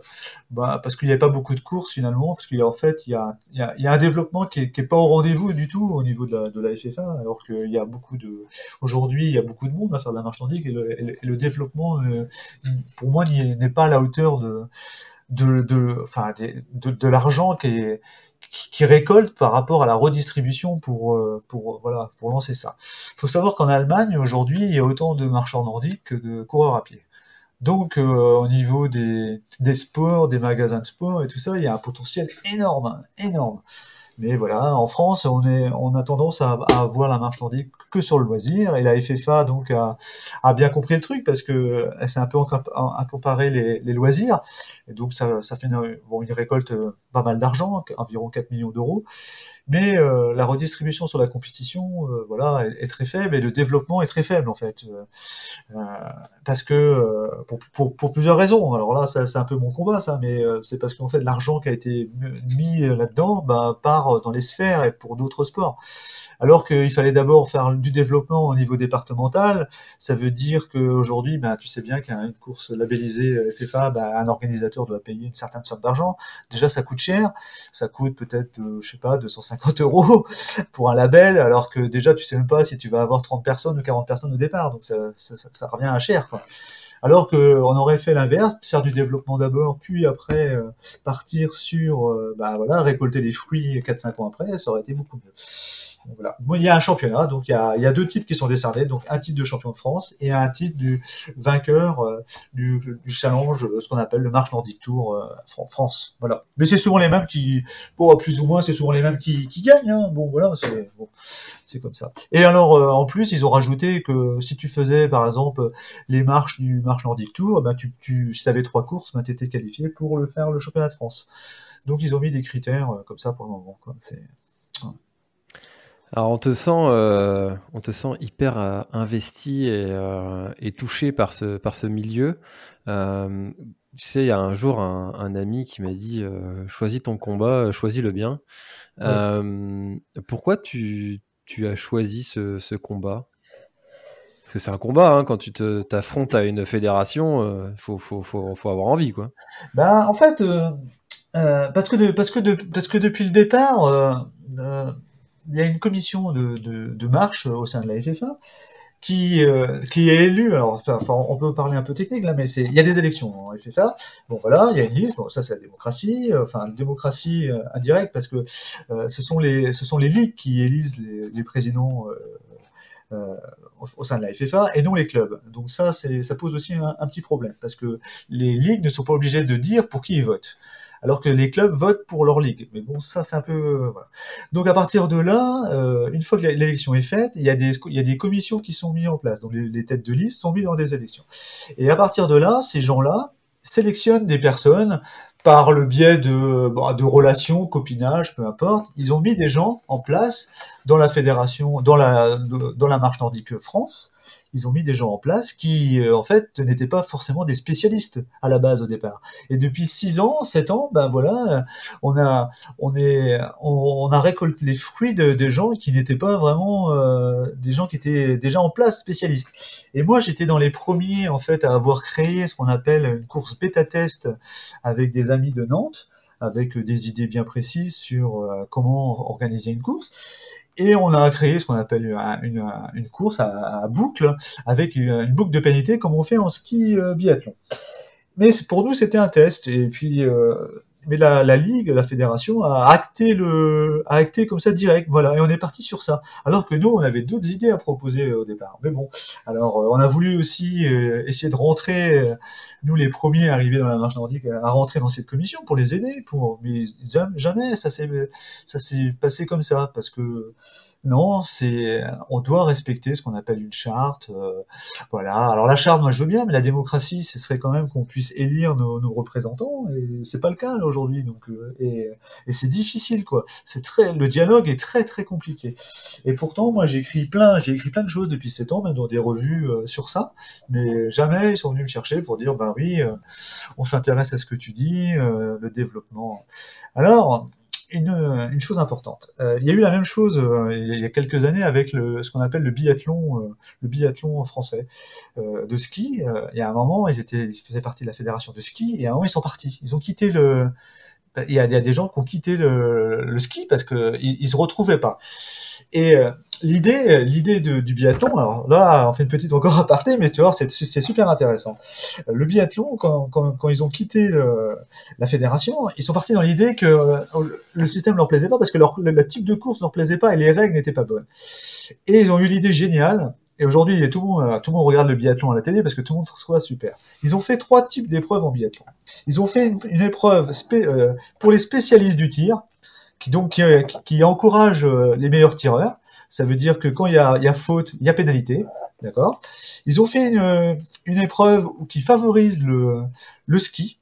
bah, parce qu'il n'y avait pas beaucoup de courses finalement, parce qu'il y a fait il y a, il y a, un développement qui est, qui est, pas au rendez-vous du tout au niveau de la, de la FFA, alors qu'il y a beaucoup de, aujourd'hui il y a beaucoup de monde à faire de la marche nordique et le, développement, pour moi, n'est pas à la hauteur de de, de, enfin, de, de l'argent qui, qui récolte par rapport à la redistribution pour, euh, pour, voilà, pour lancer ça. Il faut savoir qu'en Allemagne, aujourd'hui, il y a autant de marcheurs nordiques que de coureurs à pied. Donc, euh, au niveau des, des sports, des magasins de sport et tout ça, il y a un potentiel énorme, énorme. Mais voilà, en France, on, est, on a tendance à, à voir la marche nordique que sur le loisir, et la FFA donc a, a bien compris le truc parce que elle s'est un peu à comparer les, les, loisirs, et donc ça, ça fait une, bon, récolte euh, pas mal d'argent, environ 4 millions d'euros, mais euh, la redistribution sur la compétition, euh, voilà, est, très faible et le développement est très faible en fait, euh, parce que pour, pour, pour, plusieurs raisons. Alors là, c'est un peu mon combat ça, mais c'est parce qu'en fait l'argent qui a été mis là-dedans, bah, part dans les sphères et pour d'autres sports. Alors qu'il fallait d'abord faire du développement au niveau départemental, ça veut dire qu'aujourd'hui, ben, tu sais bien qu'une course labellisée euh, FFA, ben, un organisateur doit payer une certaine somme d'argent. Déjà, ça coûte cher, ça coûte peut-être, euh, je sais pas, 250 euros pour un label, alors que déjà, tu sais même pas si tu vas avoir 30 personnes ou 40 personnes au départ, donc ça, revient à cher. Alors qu'on aurait fait l'inverse, faire du développement d'abord, puis après euh, partir sur, euh, bah voilà, récolter les fruits 4-5 ans après, ça aurait été beaucoup mieux. voilà. Il y a un championnat, donc il y a, deux titres qui sont décernés, donc un titre de champion de France et un titre du vainqueur euh, du, challenge, ce qu'on appelle le Marche Nordic Tour France. Voilà. Mais c'est souvent les mêmes qui, bon, plus ou moins, c'est souvent les mêmes qui, gagnent. Hein. Bon, voilà, c'est comme ça. Et alors, en plus, ils ont rajouté que si tu faisais, par exemple, les marches du marche Nordic Tour, ben tu, tu, si tu avais trois courses, ben tu étais qualifié pour le faire le championnat de France. Donc ils ont mis des critères euh, comme ça pour le moment. Quoi. C'est, Alors on te sent, euh, on te sent hyper euh, investi et, euh, et, touché par ce, par ce milieu. Tu sais, il y a un jour un, un ami qui m'a dit choisis ton combat, choisis le bien. Ouais. pourquoi tu, tu as choisi ce, ce combat? Parce que c'est un combat, hein, quand tu te, t'affrontes à une fédération, il faut, faut, faut, faut, avoir envie, quoi. Ben, en fait, euh, euh, parce, que parce, que parce que depuis le départ, euh, euh, il y a une commission de, de, marche au sein de la FFA qui, qui est élue. Alors, enfin, on peut parler un peu technique là, mais c'est il y a des élections en FFA. Bon, voilà, il y a une liste. Bon, ça c'est la démocratie, enfin la démocratie indirecte parce que ce sont les ce sont les ligues qui élisent les, présidents au sein de la FFA et non les clubs. Donc ça, ça pose aussi un, petit problème parce que les ligues ne sont pas obligées de dire pour qui ils votent alors que les clubs votent pour leur ligue. Mais bon, ça c'est un peu euh, voilà. Donc à partir de là, euh, une fois que l'élection est faite, il y a des il y a des commissions qui sont mises en place. Donc les, têtes de liste sont mises dans des élections. Et à partir de là, ces gens-là sélectionnent des personnes par le biais de, de relations, copinage, peu importe. Ils ont mis des gens en place dans la fédération, dans la, dans la marche nordique France, ils ont mis des gens en place qui, euh, en fait, n'étaient pas forcément des spécialistes à la base au départ. Et depuis six ans, sept ans, ben voilà, on a, on est, on, a récolté les fruits de, des gens qui n'étaient pas vraiment euh, des gens qui étaient déjà en place spécialistes. Et moi, j'étais dans les premiers, en fait, à avoir créé ce qu'on appelle une course bêta-test avec des amis de Nantes avec des idées bien précises sur euh, comment organiser une course. Et on a créé ce qu'on appelle une, course à, boucle, avec une, boucle de pénalité comme on fait en ski euh, biathlon. Mais pour nous, c'était un test. Et puis, euh, mais la, la, ligue, la fédération a acté le, a acté comme ça direct, voilà, et on est parti sur ça. Alors que nous, on avait d'autres idées à proposer au départ. Mais bon, alors euh, on a voulu aussi euh, essayer de rentrer, euh, nous les premiers arrivés dans la marche nordique, à rentrer dans cette commission pour les aider, pour, mais jamais ça s'est, ça s'est passé comme ça, parce que non, c'est on doit respecter ce qu'on appelle une charte. Euh, voilà. Alors la charte, moi je veux bien, mais la démocratie, ce serait quand même qu'on puisse élire nos, nos représentants, et c'est pas le cas aujourd'hui. Donc euh, et, et c'est difficile quoi. C'est très le dialogue est très très compliqué. Et pourtant, moi j'ai écrit plein, j'ai écrit plein de choses depuis sept ans, même dans des revues euh, sur ça, mais jamais ils sont venus me chercher pour dire bah oui, on s'intéresse à ce que tu dis, le développement. Alors une, une, chose importante. Euh, il y a eu la même chose euh, il y a quelques années avec le, ce qu'on appelle le biathlon, euh, le biathlon français de ski. il y a un moment, ils étaient, ils faisaient partie de la fédération de ski, et à un moment ils sont partis. Ils ont quitté le. Il y a, il y a des gens qui ont quitté le, le ski parce que ils, ils se retrouvaient pas. Et l'idée, l'idée du biathlon, alors là, on fait une petite encore aparté, mais tu vois, c'est, super intéressant. Le biathlon, quand, ils ont quitté la fédération, ils sont partis dans l'idée que le système leur plaisait pas parce que leur, le, type de course leur plaisait pas et les règles n'étaient pas bonnes. Et ils ont eu l'idée géniale. Et aujourd'hui, tout le monde, tout le monde regarde le biathlon à la télé parce que tout le monde soit super. Ils ont fait trois types d'épreuves en biathlon. Ils ont fait une, épreuve euh, pour les spécialistes du tir, qui donc qui, encourage euh, les meilleurs tireurs. Ça veut dire que quand il y a, faute, il y a pénalité. D'accord? Ils ont fait une, épreuve qui favorise le ski,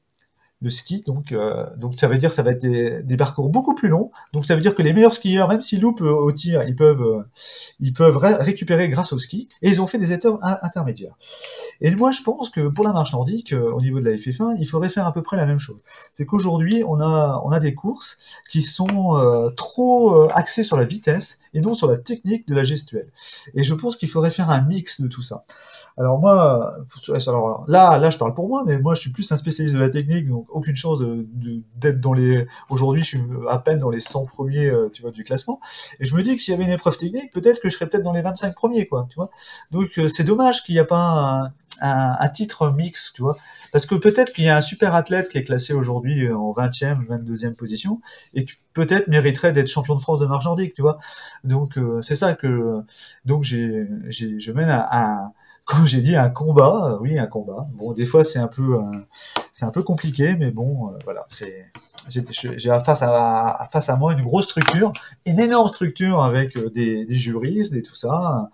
le ski. Donc, euh, donc ça veut dire que ça va être des, des, parcours beaucoup plus longs. Donc ça veut dire que les meilleurs skieurs, même s'ils loupent au tir, ils peuvent, euh, ils peuvent récupérer grâce au ski. Et ils ont fait des étapes intermédiaires. Et moi, je pense que pour la marche nordique, euh, au niveau de la FF1, il faudrait faire à peu près la même chose. C'est qu'aujourd'hui, on a, on a des courses qui sont euh, trop axées sur la vitesse et non sur la technique de la gestuelle. Et je pense qu'il faudrait faire un mix de tout ça. Alors moi, alors là, là, je parle pour moi, mais moi, je suis plus un spécialiste de la technique, donc aucune chance de, d'être dans les. Aujourd'hui, je suis à peine dans les 100 premiers, euh, tu vois, du classement. Et je me dis que s'il y avait une épreuve technique, peut-être que je serais peut-être dans les 25 premiers, quoi, tu vois. Donc euh, c'est dommage qu'il n'y a pas un, un, titre mix, tu vois. Parce que peut-être qu'il y a un super athlète qui est classé aujourd'hui euh, en 20e, 22e position, et qui peut-être mériterait d'être champion de France de marche nordique, tu vois. Donc c'est ça que donc j'ai, j'ai je mène à, comme j'ai dit, un combat, euh, oui, un combat. Bon, des fois c'est un peu, euh, c'est un peu compliqué, mais bon, euh, voilà, c'est j'ai face à, face à moi une grosse structure, une énorme structure avec des, des juristes et tout ça.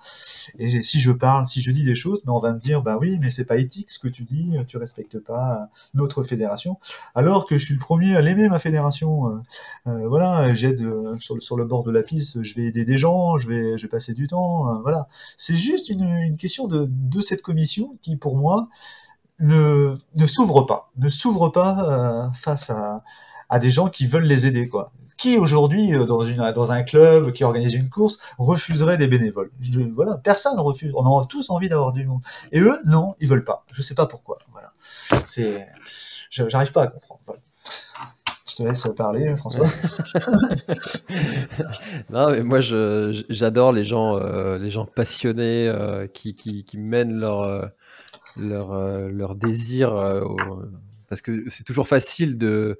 Et si je parle, si je dis des choses, ben on va me dire, bah oui, mais c'est pas éthique ce que tu dis, tu respectes pas notre fédération. Alors que je suis le premier à l'aimer ma fédération. Euh, voilà, j'aide sur, sur, le bord de la piste, je vais aider des gens, je vais, je vais passer du temps. voilà, c'est juste une, une question de, de cette commission qui, pour moi, ne, ne s'ouvre pas, ne s'ouvre pas face à, à des gens qui veulent les aider, quoi. Qui aujourd'hui, euh, dans, dans un club qui organise une course, refuserait des bénévoles? Voilà, personne refuse. On a tous envie d'avoir du monde. Et eux, non, ils veulent pas. Je sais pas pourquoi. Voilà, c'est, j'arrive pas à comprendre. Je te laisse parler, François. non, mais moi, j'adore les gens, euh, les gens passionnés euh, qui, qui, qui, mènent leur, leur, leur désir. parce que c'est toujours facile de,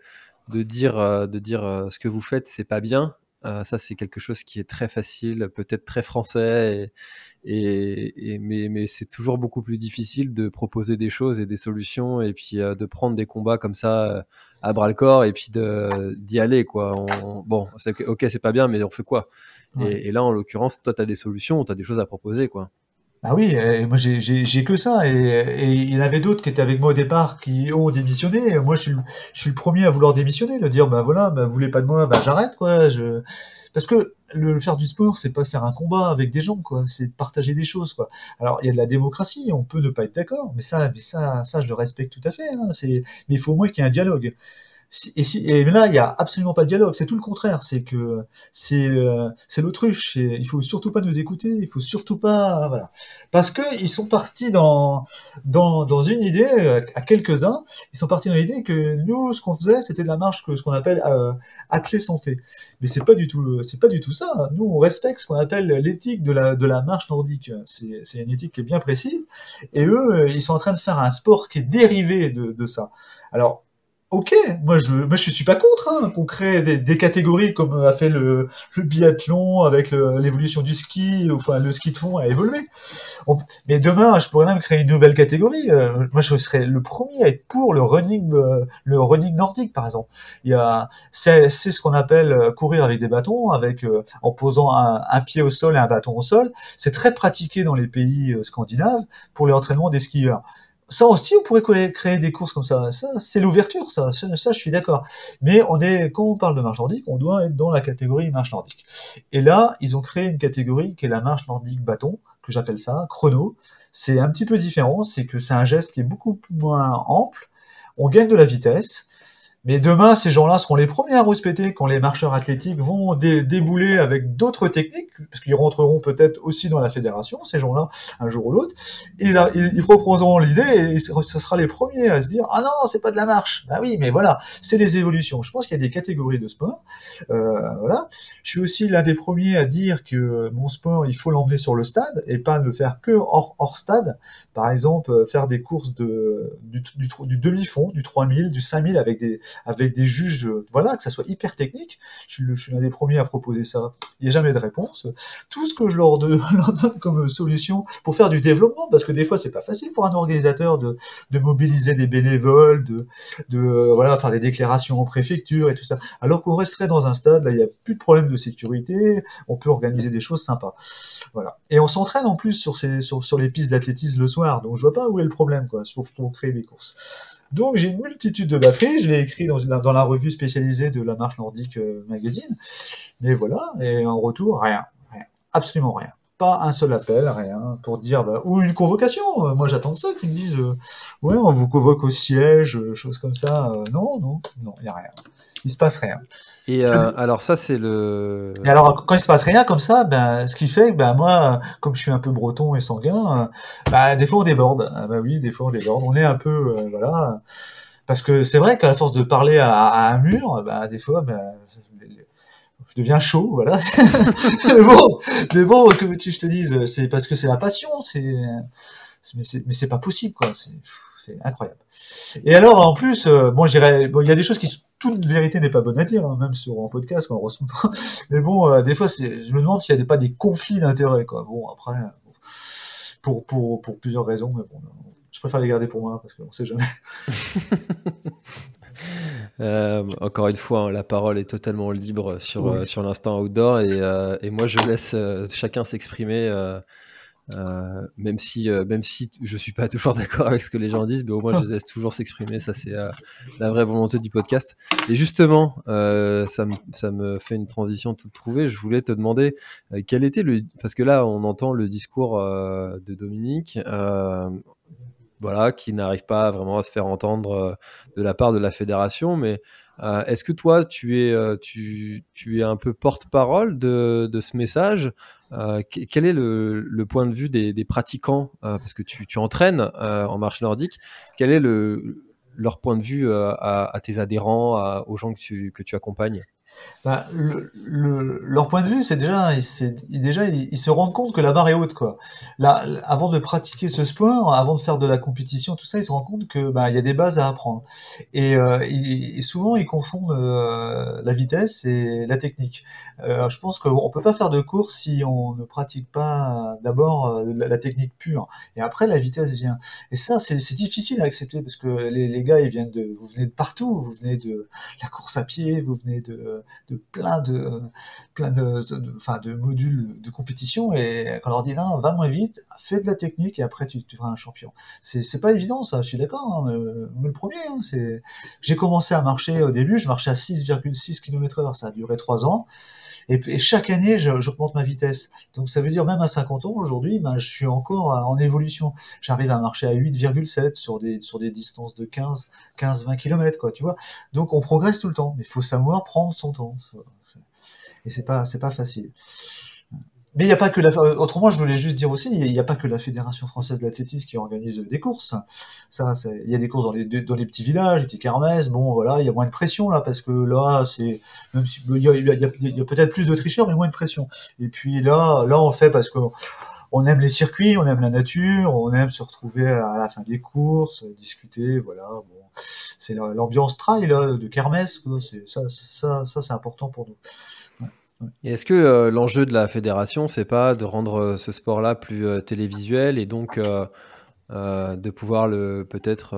de dire, euh, de dire euh, ce que vous faites, c'est pas bien. ça, c'est quelque chose qui est très facile, peut-être très français, et, mais, mais c'est toujours beaucoup plus difficile de proposer des choses et des solutions, et puis de prendre des combats comme ça à bras le corps, et puis d'y aller. Quoi. bon, ok, c'est pas bien, mais on fait quoi? Et, et, là, en l'occurrence, toi, tu as des solutions, tu as des choses à proposer. quoi. Ah oui, et moi j'ai j'ai que ça et, et il y en avait d'autres qui étaient avec moi au départ qui ont démissionné. Moi je suis je suis le premier à vouloir démissionner, de dire bah voilà, bah vous voulez pas de moi, bah j'arrête quoi. Je parce que le, faire du sport, c'est pas faire un combat avec des gens quoi, c'est partager des choses quoi. Alors il y a de la démocratie, on peut ne pas être d'accord, mais ça mais ça ça je le respecte tout à fait. Hein, c'est mais il faut au moins qu'il y ait un dialogue et, si, et là, il y a absolument pas de dialogue. C'est tout le contraire. C'est que c'est euh, c'est l'autruche. Il faut surtout pas nous écouter. Il faut surtout pas voilà parce que ils sont partis dans dans dans une idée euh, à quelques uns. Ils sont partis dans l'idée que nous, ce qu'on faisait, c'était de la marche que ce qu'on appelle euh, clé santé. Mais c'est pas du tout c'est pas du tout ça. Nous, on respecte ce qu'on appelle l'éthique de la de la marche nordique. C'est c'est une éthique qui est bien précise. Et eux, ils sont en train de faire un sport qui est dérivé de de ça. Alors Ok, moi je, moi je suis pas contre hein, qu'on crée des, des, catégories comme a fait le, le biathlon avec l'évolution du ski, enfin le ski de fond a évolué. mais demain, je pourrais même créer une nouvelle catégorie. Euh, moi, je serais le premier à être pour le running, euh, le running nordique, par exemple. Il y a, c'est, ce qu'on appelle euh, courir avec des bâtons, avec en posant un, un, pied au sol et un bâton au sol. C'est très pratiqué dans les pays scandinaves pour les entraînements des skieurs ça aussi, on pourrait créer des courses comme ça. Ça, c'est l'ouverture, ça. Ça, je suis d'accord. Mais quand on parle de marche nordique, on doit être dans la catégorie marche nordique. Et là, ils ont créé une catégorie qui est la marche nordique bâton, que j'appelle ça, chrono. C'est un petit peu différent, c'est que c'est un geste qui est beaucoup moins ample. On gagne de la vitesse. Mais demain, ces gens-là seront les premiers à rouspéter quand les marcheurs athlétiques vont débouler avec d'autres techniques, parce qu'ils rentreront peut-être aussi dans la fédération, ces gens-là, un jour ou l'autre. Ils, proposeront l'idée et ce sera les premiers à se dire ah non, c'est pas de la marche. Bah oui, mais voilà, c'est des évolutions. Je pense qu'il y a des catégories de sport. Euh, voilà. Je suis aussi l'un des premiers à dire que mon sport, il faut l'emmener sur le stade et pas le faire que hors, hors stade. Par exemple, euh, faire des courses de du, du, du demi-fond, du 3000, du 5000 avec des avec des juges, voilà, que ça soit hyper technique. Je, suis l'un des premiers à proposer ça. Il n'y a jamais de réponse. Tout ce que je leur, donne comme solution pour faire du développement, parce que des fois c'est pas facile pour un organisateur de, de mobiliser des bénévoles, de, de voilà faire des déclarations en préfecture et tout ça. Alors qu'on resterait dans un stade, là il n'y a plus de problème de sécurité, on peut organiser des choses sympas. Voilà. Et on s'entraîne en plus sur, ces, sur, sur les pistes d'athlétisme le soir, donc je vois pas où est le problème quoi, pour créer des courses. Donc j'ai une multitude de batteries, je l'ai écrit dans, la revue spécialisée de la marche nordique euh, magazine. Mais voilà, et en retour, rien, rien, absolument rien. Pas un seul appel, rien, pour dire, bah, ou une convocation. Euh, moi j'attends ça, qu'ils me disent, euh, ouais, on vous convoque au siège, choses comme ça. non, non, non, il n'y a rien il se passe rien. Et euh, alors ça c'est le. Et alors quand il se passe rien comme ça, ben ce qui fait que ben moi, comme je suis un peu breton et sanguin, ben des fois on déborde. Ah, ben oui, des fois on déborde. On est un peu euh, voilà, parce que c'est vrai qu'à force de parler à, un mur, ben des fois ben je deviens chaud, voilà. mais bon, mais bon, que tu je te dise, c'est parce que c'est la passion, c'est mais c'est pas possible quoi. C'est incroyable. Et alors, en plus, euh, bon, j'irais, bon, il y a des choses qui, toute vérité n'est pas bonne à dire, hein, même sur un podcast, on reçoit. Mais bon, euh, des fois, je me demande s'il y a pas des conflits d'intérêts, quoi. Bon, après, pour, pour, pour plusieurs raisons, mais bon, je préfère les garder pour moi parce qu'on sait jamais. Euh, encore une fois, hein, la parole est totalement libre sur, sur l'instant outdoor et, et, moi je laisse chacun s'exprimer euh, même si, euh, même si je suis pas toujours d'accord avec ce que les gens disent, mais au moins je les laisse toujours s'exprimer. Ça, c'est euh, la vraie volonté du podcast. Et justement, ça, me, ça me fait une transition toute trouvée. Je voulais te demander quel était le, parce que là, on entend le discours de Dominique, voilà, qui n'arrive pas vraiment à se faire entendre de la part de la fédération, mais Est-ce que toi, tu es, tu, es un peu porte-parole de, ce message euh, quel est le, point de vue des, pratiquants euh, Parce que tu, entraînes euh, en marche nordique. Quel est le, leur point de vue à, tes adhérents, aux gens que tu accompagnes? Bah, le, le, leur point de vue, c'est déjà, c'est déjà, ils, se rendent compte que la barre est haute, quoi. Là, avant de pratiquer ce sport, avant de faire de la compétition, tout ça, ils se rendent compte que bah, il y a des bases à apprendre. Et, euh, souvent, ils confondent euh, la vitesse et la technique. Euh, je pense qu'on peut pas faire de course si on ne pratique pas d'abord la, technique pure, et après la vitesse vient. Et ça, c'est difficile à accepter parce que les, les gars, ils viennent de, vous venez de partout, vous venez de la course à pied, vous venez de de plein de modules de compétition et quand on leur dit non, va moins vite, fais de la technique et après tu, tu un champion. C'est pas évident ça, je suis d'accord. Hein, mais, le premier, hein, c'est j'ai commencé à marcher au début, je marchais à 6,6 km/h, ça a duré trois ans. Et, chaque année, j'augmente ma vitesse. Donc ça veut dire même à 50 ans aujourd'hui, ben, je suis encore en évolution. J'arrive à marcher à 8,7 sur des sur des distances de 15 15 20 km quoi, tu vois. Donc on progresse tout le temps, mais il faut savoir prendre son temps. Et c'est pas c'est pas facile. Mais il n'y a pas que la. Autrement, je voulais juste dire aussi, il n'y a pas que la Fédération française d'athlétisme qui organise des courses. Ça, il y a des courses dans les dans les petits villages, les petits kermesses. Bon, voilà, il y a moins de pression là parce que là, c'est même si il y a, y a, peut-être plus de tricheurs, mais moins de pression. Et puis là, là, on fait parce que on aime les circuits, on aime la nature, on aime se retrouver à la fin des courses, discuter, voilà. Bon, c'est l'ambiance trail de kermesse. C'est ça, ça, ça, c'est important pour nous. Et est-ce que euh, l'enjeu de la fédération, c'est pas de rendre euh, ce sport-là plus euh, télévisuel et donc de pouvoir le peut-être,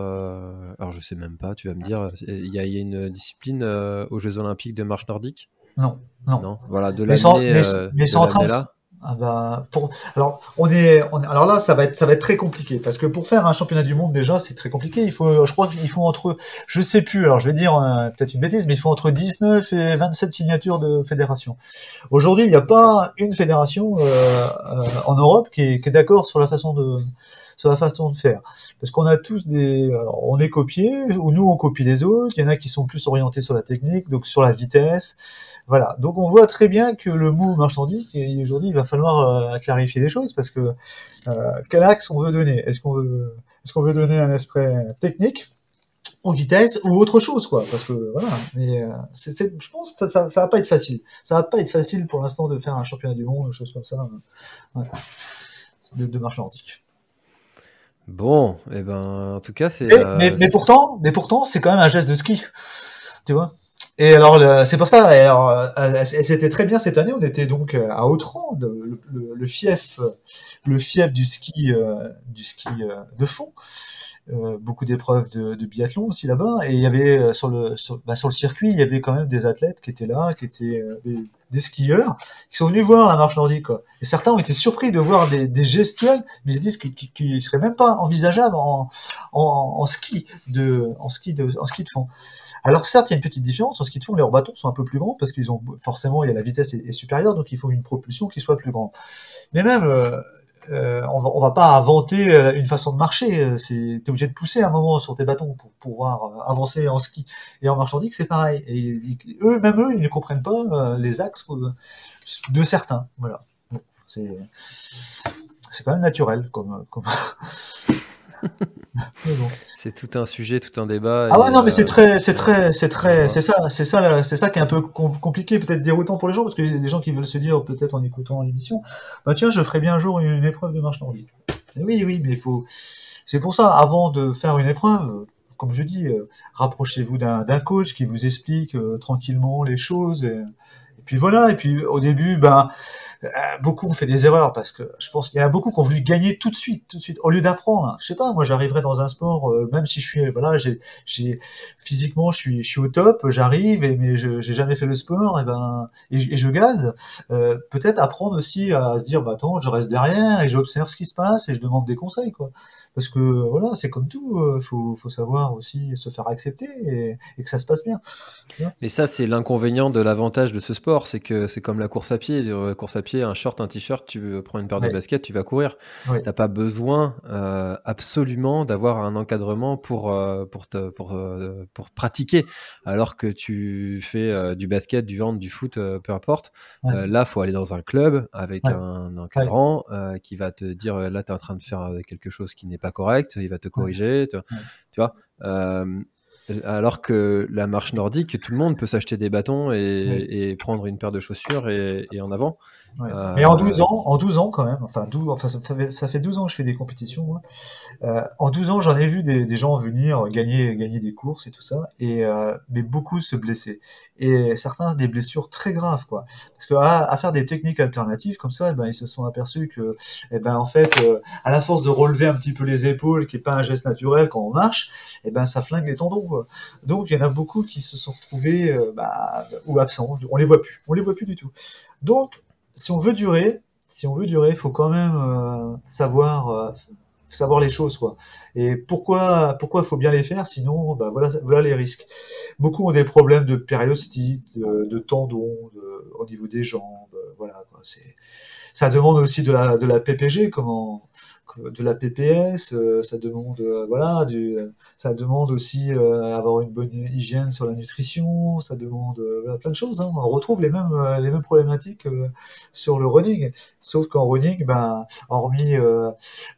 alors je sais même pas, tu vas me dire, il y, a une discipline aux Jeux Olympiques de marche nordique? Non, non. Voilà, de l'année. Mais, mais, en train, ah bah, pour, alors on est, on, alors là ça va être ça va être très compliqué parce que pour faire un championnat du monde déjà c'est très compliqué. Il faut, je crois qu'il faut entre, je sais plus, alors je vais dire euh, peut-être une bêtise, mais il faut entre 19 et 27 signatures de fédération. Aujourd'hui il n'y a pas une fédération euh, euh, en Europe qui est, qui est d'accord sur la façon de sur la façon de faire. Parce qu'on a tous des, on est copiés, ou nous on copie les autres. Il y en a qui sont plus orientés sur la technique, donc sur la vitesse. Voilà. Donc on voit très bien que le mot marchandise, aujourd'hui, il va falloir euh, clarifier les choses parce que euh, quel axe on veut donner? Est-ce qu'on veut, est-ce qu'on veut donner un aspect technique ou vitesse ou autre chose quoi? Parce que voilà mais euh, c'est, je pense que ça, ça, ça va pas être facile ça va pas être facile pour l'instant de faire un championnat du monde ou chose comme ça ouais. de, de marche Bon, et eh ben, en tout cas, c'est. Mais, mais, pourtant, mais pourtant, c'est quand même un geste de ski, tu vois. Et alors, c'est pour ça. Alors, euh, c'était très bien cette année. On était donc euh, à Autran, le, le, fief, le fief du ski, euh, du ski de fond. Euh, beaucoup d'épreuves de, de, biathlon aussi là-bas. Et il y avait sur le sur, bah, sur, le circuit, il y avait quand même des athlètes qui étaient là, qui étaient des, des, skieurs, qui sont venus voir la marche nordique. Quoi. Et certains ont été surpris de voir des, des gestuels, mais ils se disent qu'ils qui, seraient même pas envisageables en, en, ski de en ski de en ski de fond. Alors certes, il y a une petite différence. En ski de fond, leurs bâtons sont un peu plus grands parce qu'ils ont forcément, il y a la vitesse est, est, supérieure, donc il faut une propulsion qui soit plus grande. Mais même euh, euh, on, va, va pas inventer euh, une façon de marcher. C'est, t'es obligé de pousser un moment sur tes bâtons pour pouvoir avancer en ski et en marche c'est pareil. Et eux, même eux, ils ne comprennent pas les axes de certains. Voilà. c'est, c'est quand même naturel comme. comme... C'est tout un sujet, tout un débat. Ah ouais, non, mais c'est euh, très, c'est très, c'est très, c'est ça, c'est ça, c'est ça qui est un peu compliqué, peut-être déroutant pour les gens, parce qu'il y a des gens qui veulent se dire, peut-être en écoutant l'émission, bah tiens, je ferai bien un jour une, épreuve de marche nordique. Oui, oui, mais il faut. C'est pour ça, avant de faire une épreuve, comme je dis, euh, rapprochez-vous d'un coach qui vous explique euh, tranquillement les choses. Et, et, puis voilà. Et puis au début, ben beaucoup ont fait des erreurs parce que je pense qu'il y a beaucoup qui ont voulu gagner tout de suite, tout de suite, au lieu d'apprendre. Je sais pas, moi j'arriverai dans un sport, euh, même si je suis, voilà, j'ai, j'ai physiquement je suis, je suis au top, j'arrive, et mais je, j'ai jamais fait le sport, et ben, et, je gaze. Euh, peut-être apprendre aussi à se dire, bah attends, je reste derrière et j'observe ce qui se passe et je demande des conseils, quoi parce que voilà, c'est comme tout, euh, faut, faut savoir aussi se faire accepter et, et que ça se passe bien. Mais ça, c'est l'inconvénient de l'avantage de ce sport, c'est que c'est comme la course à pied. La course à pied, un short, un t-shirt, tu prends une paire de baskets, tu vas courir. Tu T'as pas besoin euh, absolument d'avoir un encadrement pour euh, pour te, pour euh, pour pratiquer, alors que tu fais euh, du basket, du hand, du foot, peu importe. là, faut aller dans un club avec un encadrant qui va te dire là, tu es en train de faire quelque chose qui n'est pas correct, il va te corriger, tu, vois. Euh, Alors que la marche nordique, tout le monde peut s'acheter des bâtons et, prendre une paire de chaussures et, et en avant. Euh, Mais en 12 ans, en 12 ans quand même, enfin, 12, enfin ça, fait, ça fait 12 ans que je fais des compétitions. Moi. Euh, en 12 ans, j'en ai vu des, des, gens venir gagner, gagner des courses et tout ça, et euh, mais beaucoup se blesser. Et certains des blessures très graves, quoi. Parce que à, faire des techniques alternatives comme ça, eh ben, ils se sont aperçus que, eh ben, en fait, euh, à la force de relever un petit peu les épaules, qui est pas un geste naturel quand on marche, eh ben, ça flingue les tendons. Quoi. Donc, il y en a beaucoup qui se sont retrouvés euh, bah, ou absents. On les voit plus. On les voit plus du tout. Donc, si on veut durer, si on veut durer, faut quand même euh, savoir euh, savoir les choses quoi. Et pourquoi pourquoi faut bien les faire? Sinon bah voilà voilà les risques. Beaucoup ont des problèmes de périostite, de, tendons, au niveau des jambes, voilà quoi, c'est ça demande aussi de la de la PPG comment de la PPS, euh, ça demande euh, voilà, du, ça demande aussi euh, avoir une bonne hygiène sur la nutrition, ça demande plein de choses. Hein. On retrouve les mêmes les mêmes problématiques sur le running, sauf qu'en running, ben hormis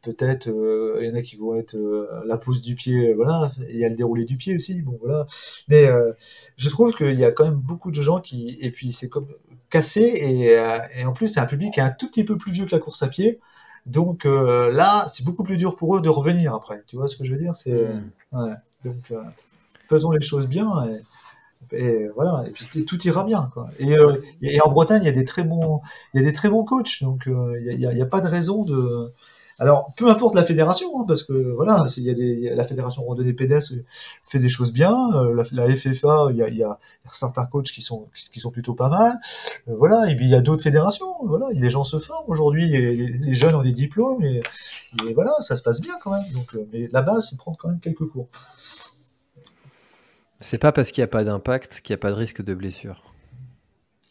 peut-être il y en a qui vont être la pose du pied, voilà, il y a le déroulé du pied aussi, bon voilà. Mais je trouve qu'il y a quand même beaucoup de gens qui et puis c'est comme cassé et, et en plus c'est un public qui est un tout petit peu plus vieux que la course à pied. Donc euh, là, c'est beaucoup plus dur pour eux de revenir après. Tu vois ce que je veux dire? C'est hmm. ouais. donc euh, faisons les choses bien et, et voilà. Et puis tout ira bien. Quoi. Et, euh, et, en Bretagne, il y a des très bons, il y a des très bons coachs. Donc il n'y a, a, pas de raison de alors, peu importe la fédération, hein, parce que voilà, il y a des, la fédération randonnée pédestre fait des choses bien, euh, la, la, FFA, il y a, il y a, certains coachs qui sont qui, sont plutôt pas mal, euh, voilà, et puis il y a d'autres fédérations, voilà, les gens se forment aujourd'hui, les, les, jeunes ont des diplômes, et, et, voilà, ça se passe bien quand même. Donc, euh, mais la base, c'est prendre quand même quelques cours. C'est pas parce qu'il n'y a pas d'impact qu'il n'y a pas de risque de blessure.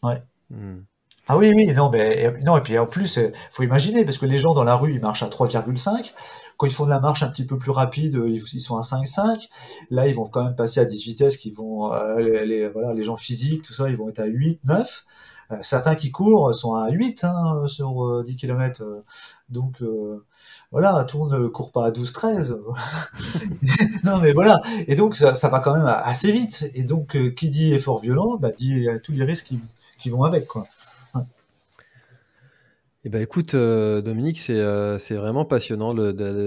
Ouais. Hmm. Ah oui, oui, non, mais non, et puis en plus, euh, faut imaginer, parce que les gens dans la rue, ils marchent à 3,5. Quand ils font de la marche un petit peu plus rapide, euh, ils sont à 5,5. Là, ils vont quand même passer à 10 vitesses qui vont, euh, les, voilà, les gens physiques, tout ça, ils vont être à 8, 9. certains qui courent sont à 8 hein, sur 10 km. donc voilà, tout ne court pas à 12, 13. non, mais voilà. Et donc ça, ça, va quand même assez vite. Et donc, qui dit effort violent, bah, dit tous les risques qui, qui vont avec. Quoi. Eh ben, écoute, euh, Dominique, c'est euh, c'est vraiment passionnant.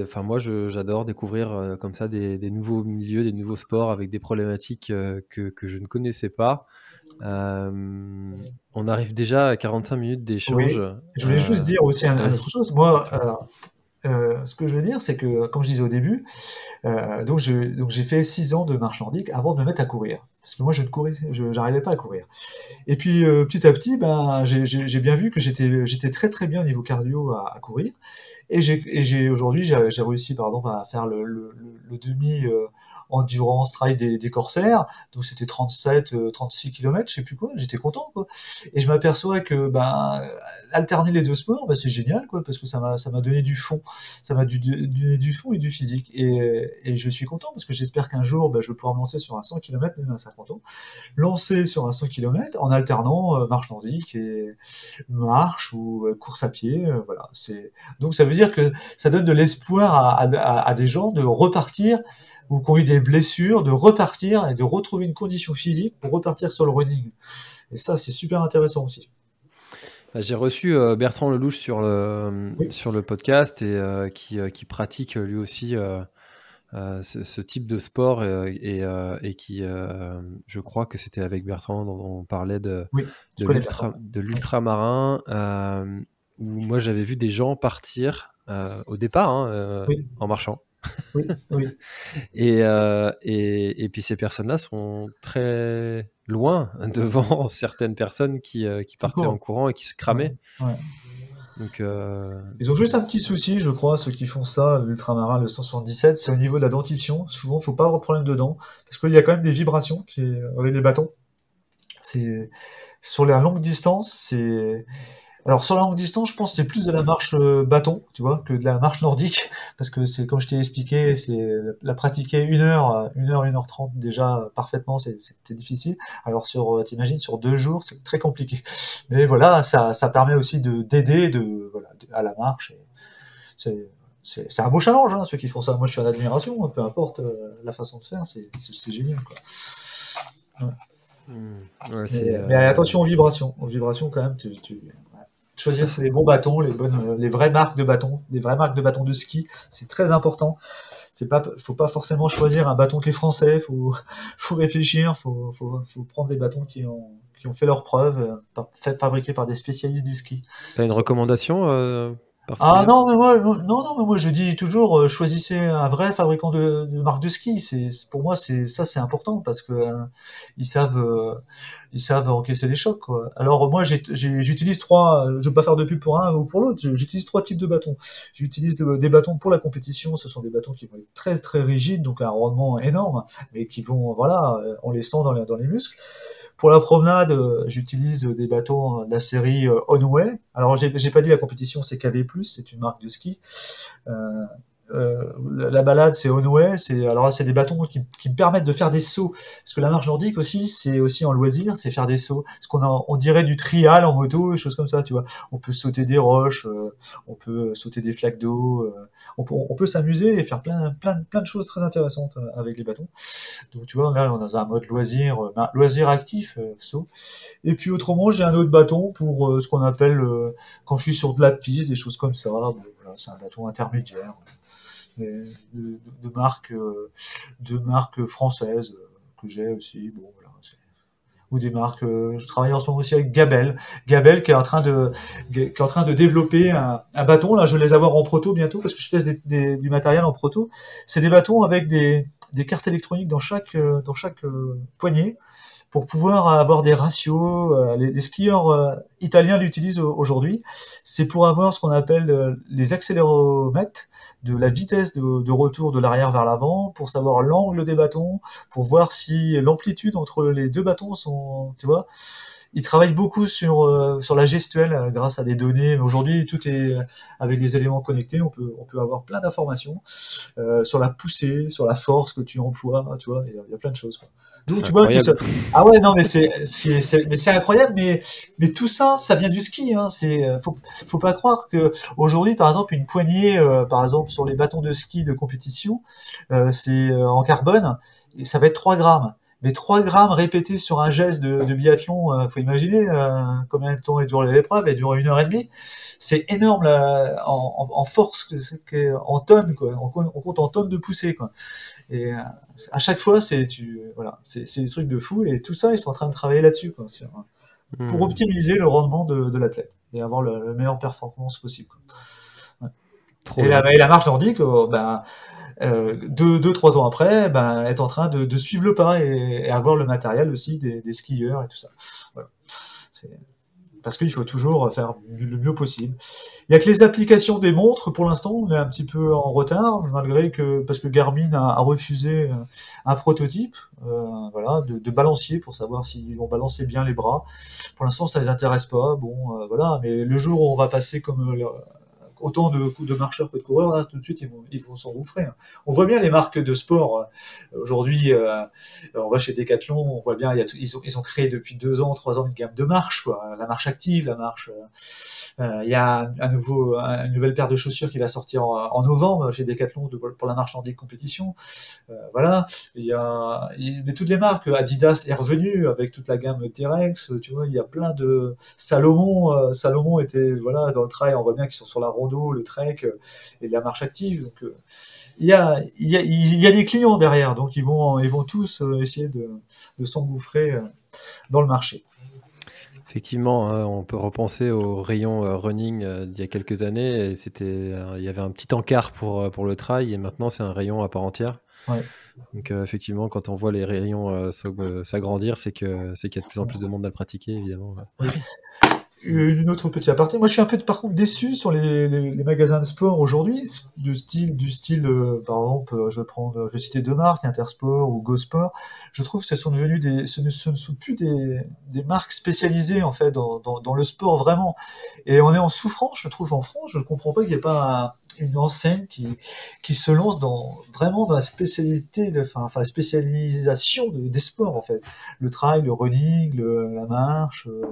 enfin, moi, j'adore découvrir euh, comme ça des, nouveaux milieux, des nouveaux sports avec des problématiques que, que je ne connaissais pas. on arrive déjà à 45 minutes d'échange. Je voulais juste dire aussi une autre chose. Moi, ce que je veux dire, c'est que, comme je disais au début, donc j'ai fait 6 ans de marche nordique avant de me mettre à courir parce que moi je ne courais, je n'arrivais pas à courir. Et puis euh, petit à petit, ben j'ai bien vu que j'étais très très bien niveau cardio à, courir. Et aujourd'hui j'ai réussi à faire le, le, le demi euh, endurance trail des, des corsaires. Donc c'était 37, 36 km, je sais plus quoi. J'étais content quoi. Et je m'aperçois que ben alterner les deux sports, ben, c'est génial quoi, parce que ça m'a ça m'a donné du fond, ça m'a donné du fond et du physique. Et, et je suis content parce que j'espère qu'un jour ben, je vais pouvoir lancer sur un 100 km même à 50 ans, lancer sur un 100 km en alternant euh, marche nordique et marche ou euh, course à pied. Euh, voilà. C'est donc ça veut dire que ça donne de l'espoir à, à, à des gens de repartir ou qui ont eu des blessures, de repartir et de retrouver une condition physique pour repartir sur le running. Et ça, c'est super intéressant aussi. Bah, j'ai reçu euh, Bertrand Lelouch sur le, sur le podcast et euh, qui, euh, qui, pratique lui aussi ce, type de sport et, et qui, je crois que c'était avec Bertrand dont on parlait de, de l'ultramarin, où moi j'avais vu des gens partir au départ hein, en marchant. Oui, oui. et, euh, et, et, puis ces personnes-là sont très loin devant certaines personnes qui, euh, qui partaient en courant et qui se cramaient. Donc, euh... Ils ont juste un petit souci, je crois, ceux qui font ça, l'ultramarin, le 177, c'est au niveau de la dentition. Souvent, il faut pas avoir de problème dedans, parce qu'il y a quand même des vibrations qui, avec des bâtons. C'est sur la longue distance, c'est alors sur la longue distance, je pense que c'est plus de la marche euh, bâton, tu vois, que de la marche nordique, parce que c'est comme je t'ai expliqué, c'est la pratiquer une heure, une heure, une heure trente déjà parfaitement, c'est difficile. Alors sur, euh, t'imagines, sur deux jours, c'est très compliqué. Mais voilà, ça, ça permet aussi de d'aider de voilà à la marche. C'est c'est un beau challenge, hein, ceux qui font ça. Moi, je suis en admiration, hein, peu importe la façon de faire, c'est génial. Quoi. Mmh. mais, attention aux vibrations. Aux vibrations, quand même, tu, tu choisir les bons bâtons, les bonnes, les vraies marques de bâtons, les vraies marques de bâtons de ski, c'est très important. C'est pas, faut pas forcément choisir un bâton qui est français. Faut, faut réfléchir. Faut, faut, faut prendre des bâtons qui ont, qui ont fait leurs preuves, euh, fabriqués par des spécialistes du ski. T'as une recommandation euh, ah non, mais moi, non, non, mais moi je dis toujours, euh, choisissez un vrai fabricant de, de marque de ski. C'est pour moi, c'est ça, c'est important parce que euh, ils savent, euh, ils savent encaisser les chocs. Quoi. Alors moi, j'utilise trois. Je veux pas faire de pub pour un ou pour l'autre. J'utilise trois types de bâtons. J'utilise des bâtons pour la compétition. Ce sont des bâtons qui vont être très très rigides, donc un rendement énorme, mais qui vont, voilà, on les sent dans les, dans les muscles. Pour la promenade, euh, j'utilise des bâtons de la série euh, Onway. Alors, j'ai pas dit la compétition, c'est KV+, c'est une marque de ski. Euh, euh, la balade, c'est Onway. C'est alors c'est des bâtons qui, qui, me permettent de faire des sauts. Parce que la marche nordique aussi, c'est aussi en loisir, c'est faire des sauts. Ce qu'on on dirait du trial en moto, des choses comme ça, tu vois. On peut sauter des roches, euh, on peut sauter des flaques d'eau, euh, on peut, on peut s'amuser et faire plein, plein, plein de choses très intéressantes avec les bâtons. Donc tu vois, là on est dans un mode loisir, ben, loisir actif, saut. Et puis autrement, j'ai un autre bâton pour ce qu'on appelle quand je suis sur de la piste, des choses comme ça. voilà, c'est un bâton intermédiaire de, marques, euh, de marques françaises euh, que j'ai aussi. Bon, voilà, ou des marques. Euh, je travaille en ce moment aussi avec Gabel, Gabel qui est en train de qui est en train de développer un, un bâton. Là, je vais les avoir en proto bientôt parce que je teste des, du matériel en proto. C'est des bâtons avec des, des cartes électroniques dans chaque dans chaque poignée pour pouvoir avoir des ratios. les, les, skieurs italiens l'utilisent aujourd'hui. C'est pour avoir ce qu'on appelle les accéléromètres de la vitesse de, retour de l'arrière vers l'avant, pour savoir l'angle des bâtons, pour voir si l'amplitude entre les deux bâtons sont, tu vois. Il travaille beaucoup sur euh, sur la gestuelle euh, grâce à des données. Mais aujourd'hui, tout est avec des éléments connectés. On peut on peut avoir plein d'informations euh, sur la poussée, sur la force que tu emploies. Tu vois, il y, a, plein de choses. Quoi. Donc tu vois, ah ouais non mais c'est c'est mais c'est incroyable. Mais mais tout ça, ça vient du ski. Hein. C'est faut faut pas croire que aujourd'hui, par exemple, une poignée, par exemple sur les bâtons de ski de compétition, c'est en carbone et ça va être 3 grammes mais 3 grammes répétés sur un geste de, de biathlon, euh, faut imaginer euh, combien de temps dure l'épreuve, elle dure une heure et demie. C'est énorme en, en, force, en tonnes, quoi. On, compte en tonnes de poussée, quoi. Et euh, à chaque fois, c'est tu, voilà, c'est des trucs de fou. Et tout ça, ils sont en train de travailler là-dessus, quoi, pour hmm. optimiser le rendement de, de l'athlète et avoir la meilleure performance possible. Quoi. Ouais. Et, la, et, la, marche nordique, ben euh, deux, deux, trois ans après, ben, être en train de, de suivre le pas et, et, avoir le matériel aussi des, des skieurs et tout ça. Voilà. Parce qu'il faut toujours faire le mieux possible. Il y a que les applications des montres, pour l'instant, on est un petit peu en retard, malgré que, parce que Garmin a, a refusé euh, un prototype, euh, voilà, de, de, balancier pour savoir s'ils vont balancer bien les bras. Pour l'instant, ça les intéresse pas. Bon, euh, voilà, mais le jour où on va passer comme autant de, de marcheurs que de coureurs, là, tout de suite, ils vont, ils vont. Hein. On voit bien les marques de sport. Euh, aujourd'hui, euh, on va chez Decathlon, on voit bien, ils, ont, ils ont créé depuis deux ans, trois ans une gamme de marches, quoi. La marche active, la marche. Euh, il y a un, nouveau, une nouvelle paire de chaussures qui va sortir en, en novembre chez Decathlon de, pour la marche nordique compétition. Euh, voilà. Il y a, mais toutes les marques, Adidas est revenu avec toute la gamme T-Rex. Tu vois, il y a plein de Salomon. Salomon était voilà dans le trail, on voit bien qu'ils sont sur la ronde le trek euh, et la marche active. Donc euh, il y a, il, y a, il y a des clients derrière, donc ils vont, ils vont tous euh, essayer de, de s'engouffrer dans le marché. Effectivement, hein, on peut repenser au rayon running d'il y a quelques années. C'était, il y avait un petit encart pour, pour le trail et maintenant c'est un rayon à part entière. Donc effectivement, quand on voit les rayons s'agrandir, c'est que c'est qu'il y a de plus en plus de monde à le pratiquer, évidemment une autre petite aparté. Moi, je suis un peu par contre déçu sur les, les, les magasins de sport aujourd'hui, du style, du style, euh, par exemple, euh, je vais prendre, je vais citer deux marques, Intersport ou GoSport. Je trouve que ce sont devenus des, ce ne, sont plus des, des, marques spécialisées en fait dans, dans, dans, le sport vraiment. Et on est en souffrance, je trouve, en France. Je ne comprends pas qu'il n'y ait pas une enseigne qui, qui se lance dans vraiment dans la spécialité, de, enfin, enfin spécialisation de, des sports en fait. Le trail, le running, la marche. Euh,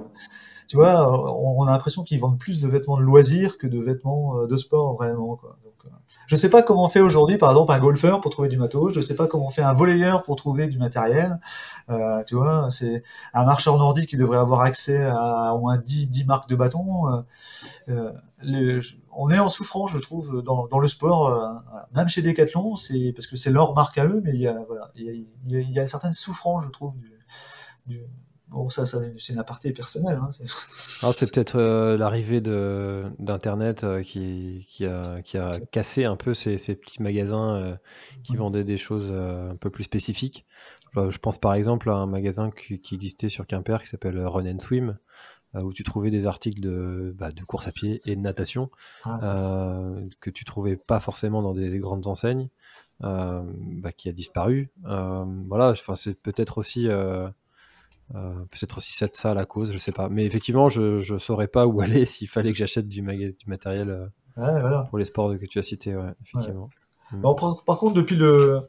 tu vois, on, a l'impression qu'ils vendent plus de vêtements de loisirs que de vêtements euh, de sport vraiment. Quoi. Donc, je sais pas comment on fait aujourd'hui, par exemple, un golfeur pour trouver du matos. Je sais pas comment on fait un volleyeur pour trouver du matériel. Euh, tu vois, c'est un marcheur nordique qui devrait avoir accès à au moins 10, 10 marques de bâtons. Euh, euh les, on est en souffrance, je trouve, dans, dans le sport. Euh, même chez Decathlon, c'est parce que c'est leur marque à eux, mais il y a, voilà, il y a, il y a, il y a une certaine souffrance, je trouve, du, du Bon, ça, ça c'est une aparté personnelle. Hein, c'est peut-être euh, l'arrivée d'Internet euh, qui, qui, a, qui, a, cassé un peu ces, ces petits magasins euh, qui vendaient des choses un peu plus spécifiques. Je pense par exemple à un magasin qui, qui existait sur Quimper qui s'appelle Run and Swim, où tu trouvais des articles de, bah, de course à pied et de natation ah. que tu trouvais pas forcément dans des, grandes enseignes, bah, qui a disparu. voilà, c'est peut-être aussi euh, peut-être aussi c'est ça la cause, je sais pas. Mais effectivement, je ne saurais pas où aller s'il fallait que j'achète du, du, matériel euh, pour les sports que tu as cités. Ouais, effectivement. Mm. par, contre, depuis le.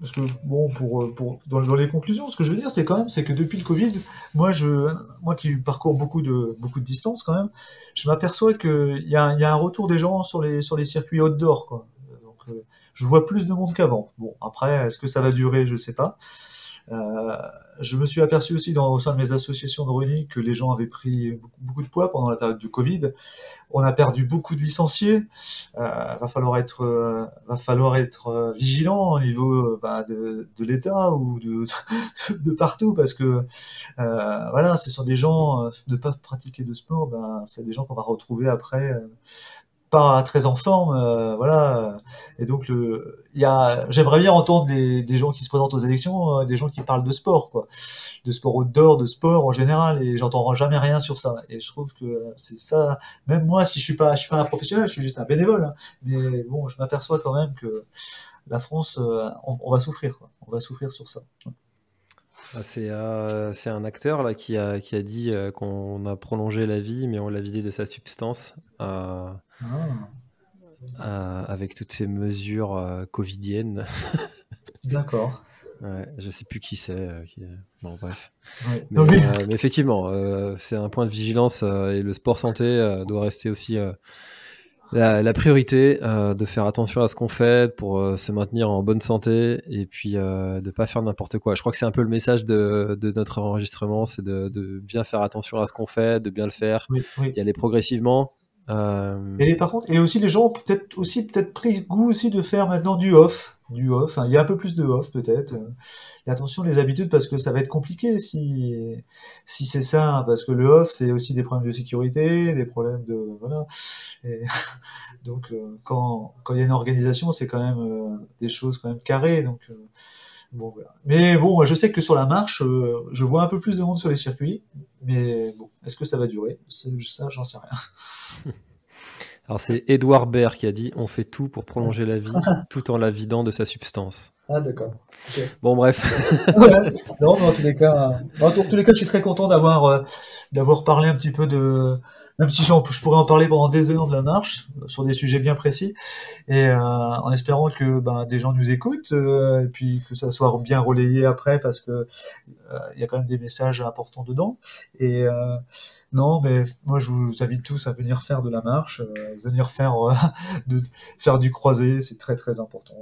Parce que, bon, pour, pour, dans, les conclusions, ce que je veux dire, c'est quand même, c'est que depuis le Covid, moi, je, moi qui parcours beaucoup de, beaucoup de distance quand même, je m'aperçois qu'il y a, y a un retour des gens sur les, sur les circuits outdoor, quoi. Donc, euh, je vois plus de monde qu'avant. Bon, après, est-ce que ça va durer, je sais pas. Euh, je me suis aperçu aussi dans, au sein de mes associations de running que les gens avaient pris beaucoup, de poids pendant la période du Covid. On a perdu beaucoup de licenciés. Euh, va falloir être, euh, va falloir être euh, vigilant au niveau bah, de, de l'État ou de, de, partout parce que euh, voilà, ce sont des gens de pas pratiquer de sport, ben c'est des gens qu'on va retrouver après pas très en forme, euh, voilà. Et donc j'aimerais bien entendre des, gens qui se présentent aux élections, euh, des gens qui parlent de sport, quoi, de sport outdoor, de sport en général, et j'entends jamais rien sur ça. Et je trouve que c'est ça. Même moi, si je suis pas, je suis pas un professionnel, je suis juste un bénévole, hein. mais bon, je m'aperçois quand même que la France, euh, on, va souffrir, quoi. On va souffrir sur ça. Ah, c'est un acteur là qui a, qui a dit qu'on a prolongé la vie, mais on l'a vidé de sa substance. Ah. Euh, avec toutes ces mesures euh, covidiennes. D'accord. Ouais, je sais plus qui c'est. Euh, bon, bref. Mais, effectivement, c'est un point de vigilance et le sport santé doit rester aussi la, priorité. de faire attention à ce qu'on fait pour se maintenir en bonne santé et puis de pas faire n'importe quoi. Je crois que c'est un peu le message de, notre enregistrement, c'est de, de, bien faire attention à ce qu'on fait, de bien le faire, d'y aller progressivement euh... Et par contre, et aussi les gens ont peut-être aussi peut-être pris goût aussi de faire maintenant du off, du off. Hein. Il y a un peu plus de off peut-être. Et attention les habitudes parce que ça va être compliqué si si c'est ça, hein, parce que le off c'est aussi des problèmes de sécurité, des problèmes de voilà. Donc euh, quand quand il y a une organisation, c'est quand même euh, des choses quand même carrées. Donc euh, bon voilà. Mais bon, je sais que sur la marche, je vois un peu plus de monde sur les circuits. Mais bon, est-ce que ça va durer? Ça, j'en sais rien. Alors c'est Edouard Baird qui a dit on fait tout pour prolonger la vie tout en la vidant de sa substance. Ah d'accord. Bon bref. Non mais en tous les cas, en tous les cas, je suis très content d'avoir euh, d'avoir parlé un petit peu de même si je pourrais en parler pendant des heures de la marche euh, sur des sujets bien précis et euh, en espérant que ben, des gens nous écoutent et puis que ça soit bien relayé après parce que il y a quand même des messages importants dedans et non, mais moi je vous invite tous à venir faire de la marche, euh, venir faire euh, de, faire du croisé, c'est très très important.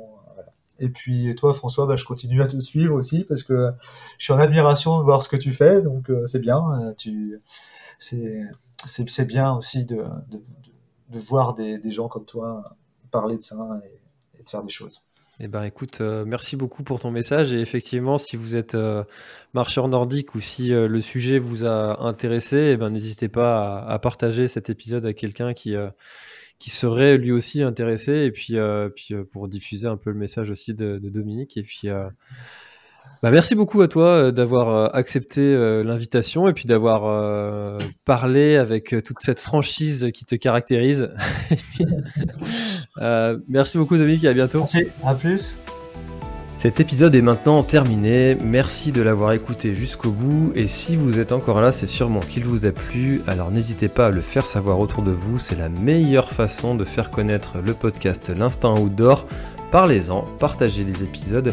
Et puis toi François, bah, je continue à te suivre aussi parce que je suis en admiration de voir ce que tu fais, donc euh, c'est bien. tu c'est c'est bien aussi de, voir des, gens comme toi parler de ça et, et de faire des choses. Eh ben, écoute, euh, merci beaucoup pour ton message. Et effectivement, si vous êtes euh, marcheur nordique ou si euh, le sujet vous a intéressé, eh ben, n'hésitez pas à, partager cet épisode à quelqu'un qui, qui serait lui aussi intéressé. Et puis, puis pour diffuser un peu le message aussi de, de Dominique. Et puis, bah, merci beaucoup à toi euh, d'avoir euh, accepté euh, l'invitation et puis d'avoir parlé avec toute cette franchise qui te caractérise. merci beaucoup Dominique et à bientôt. Merci, à plus. Cet épisode est maintenant terminé. Merci de l'avoir écouté jusqu'au bout. Et si vous êtes encore là, c'est sûrement qu'il vous a plu. Alors n'hésitez pas à le faire savoir autour de vous. C'est la meilleure façon de faire connaître le podcast L'Instant Outdoor. Parlez-en, partagez les épisodes.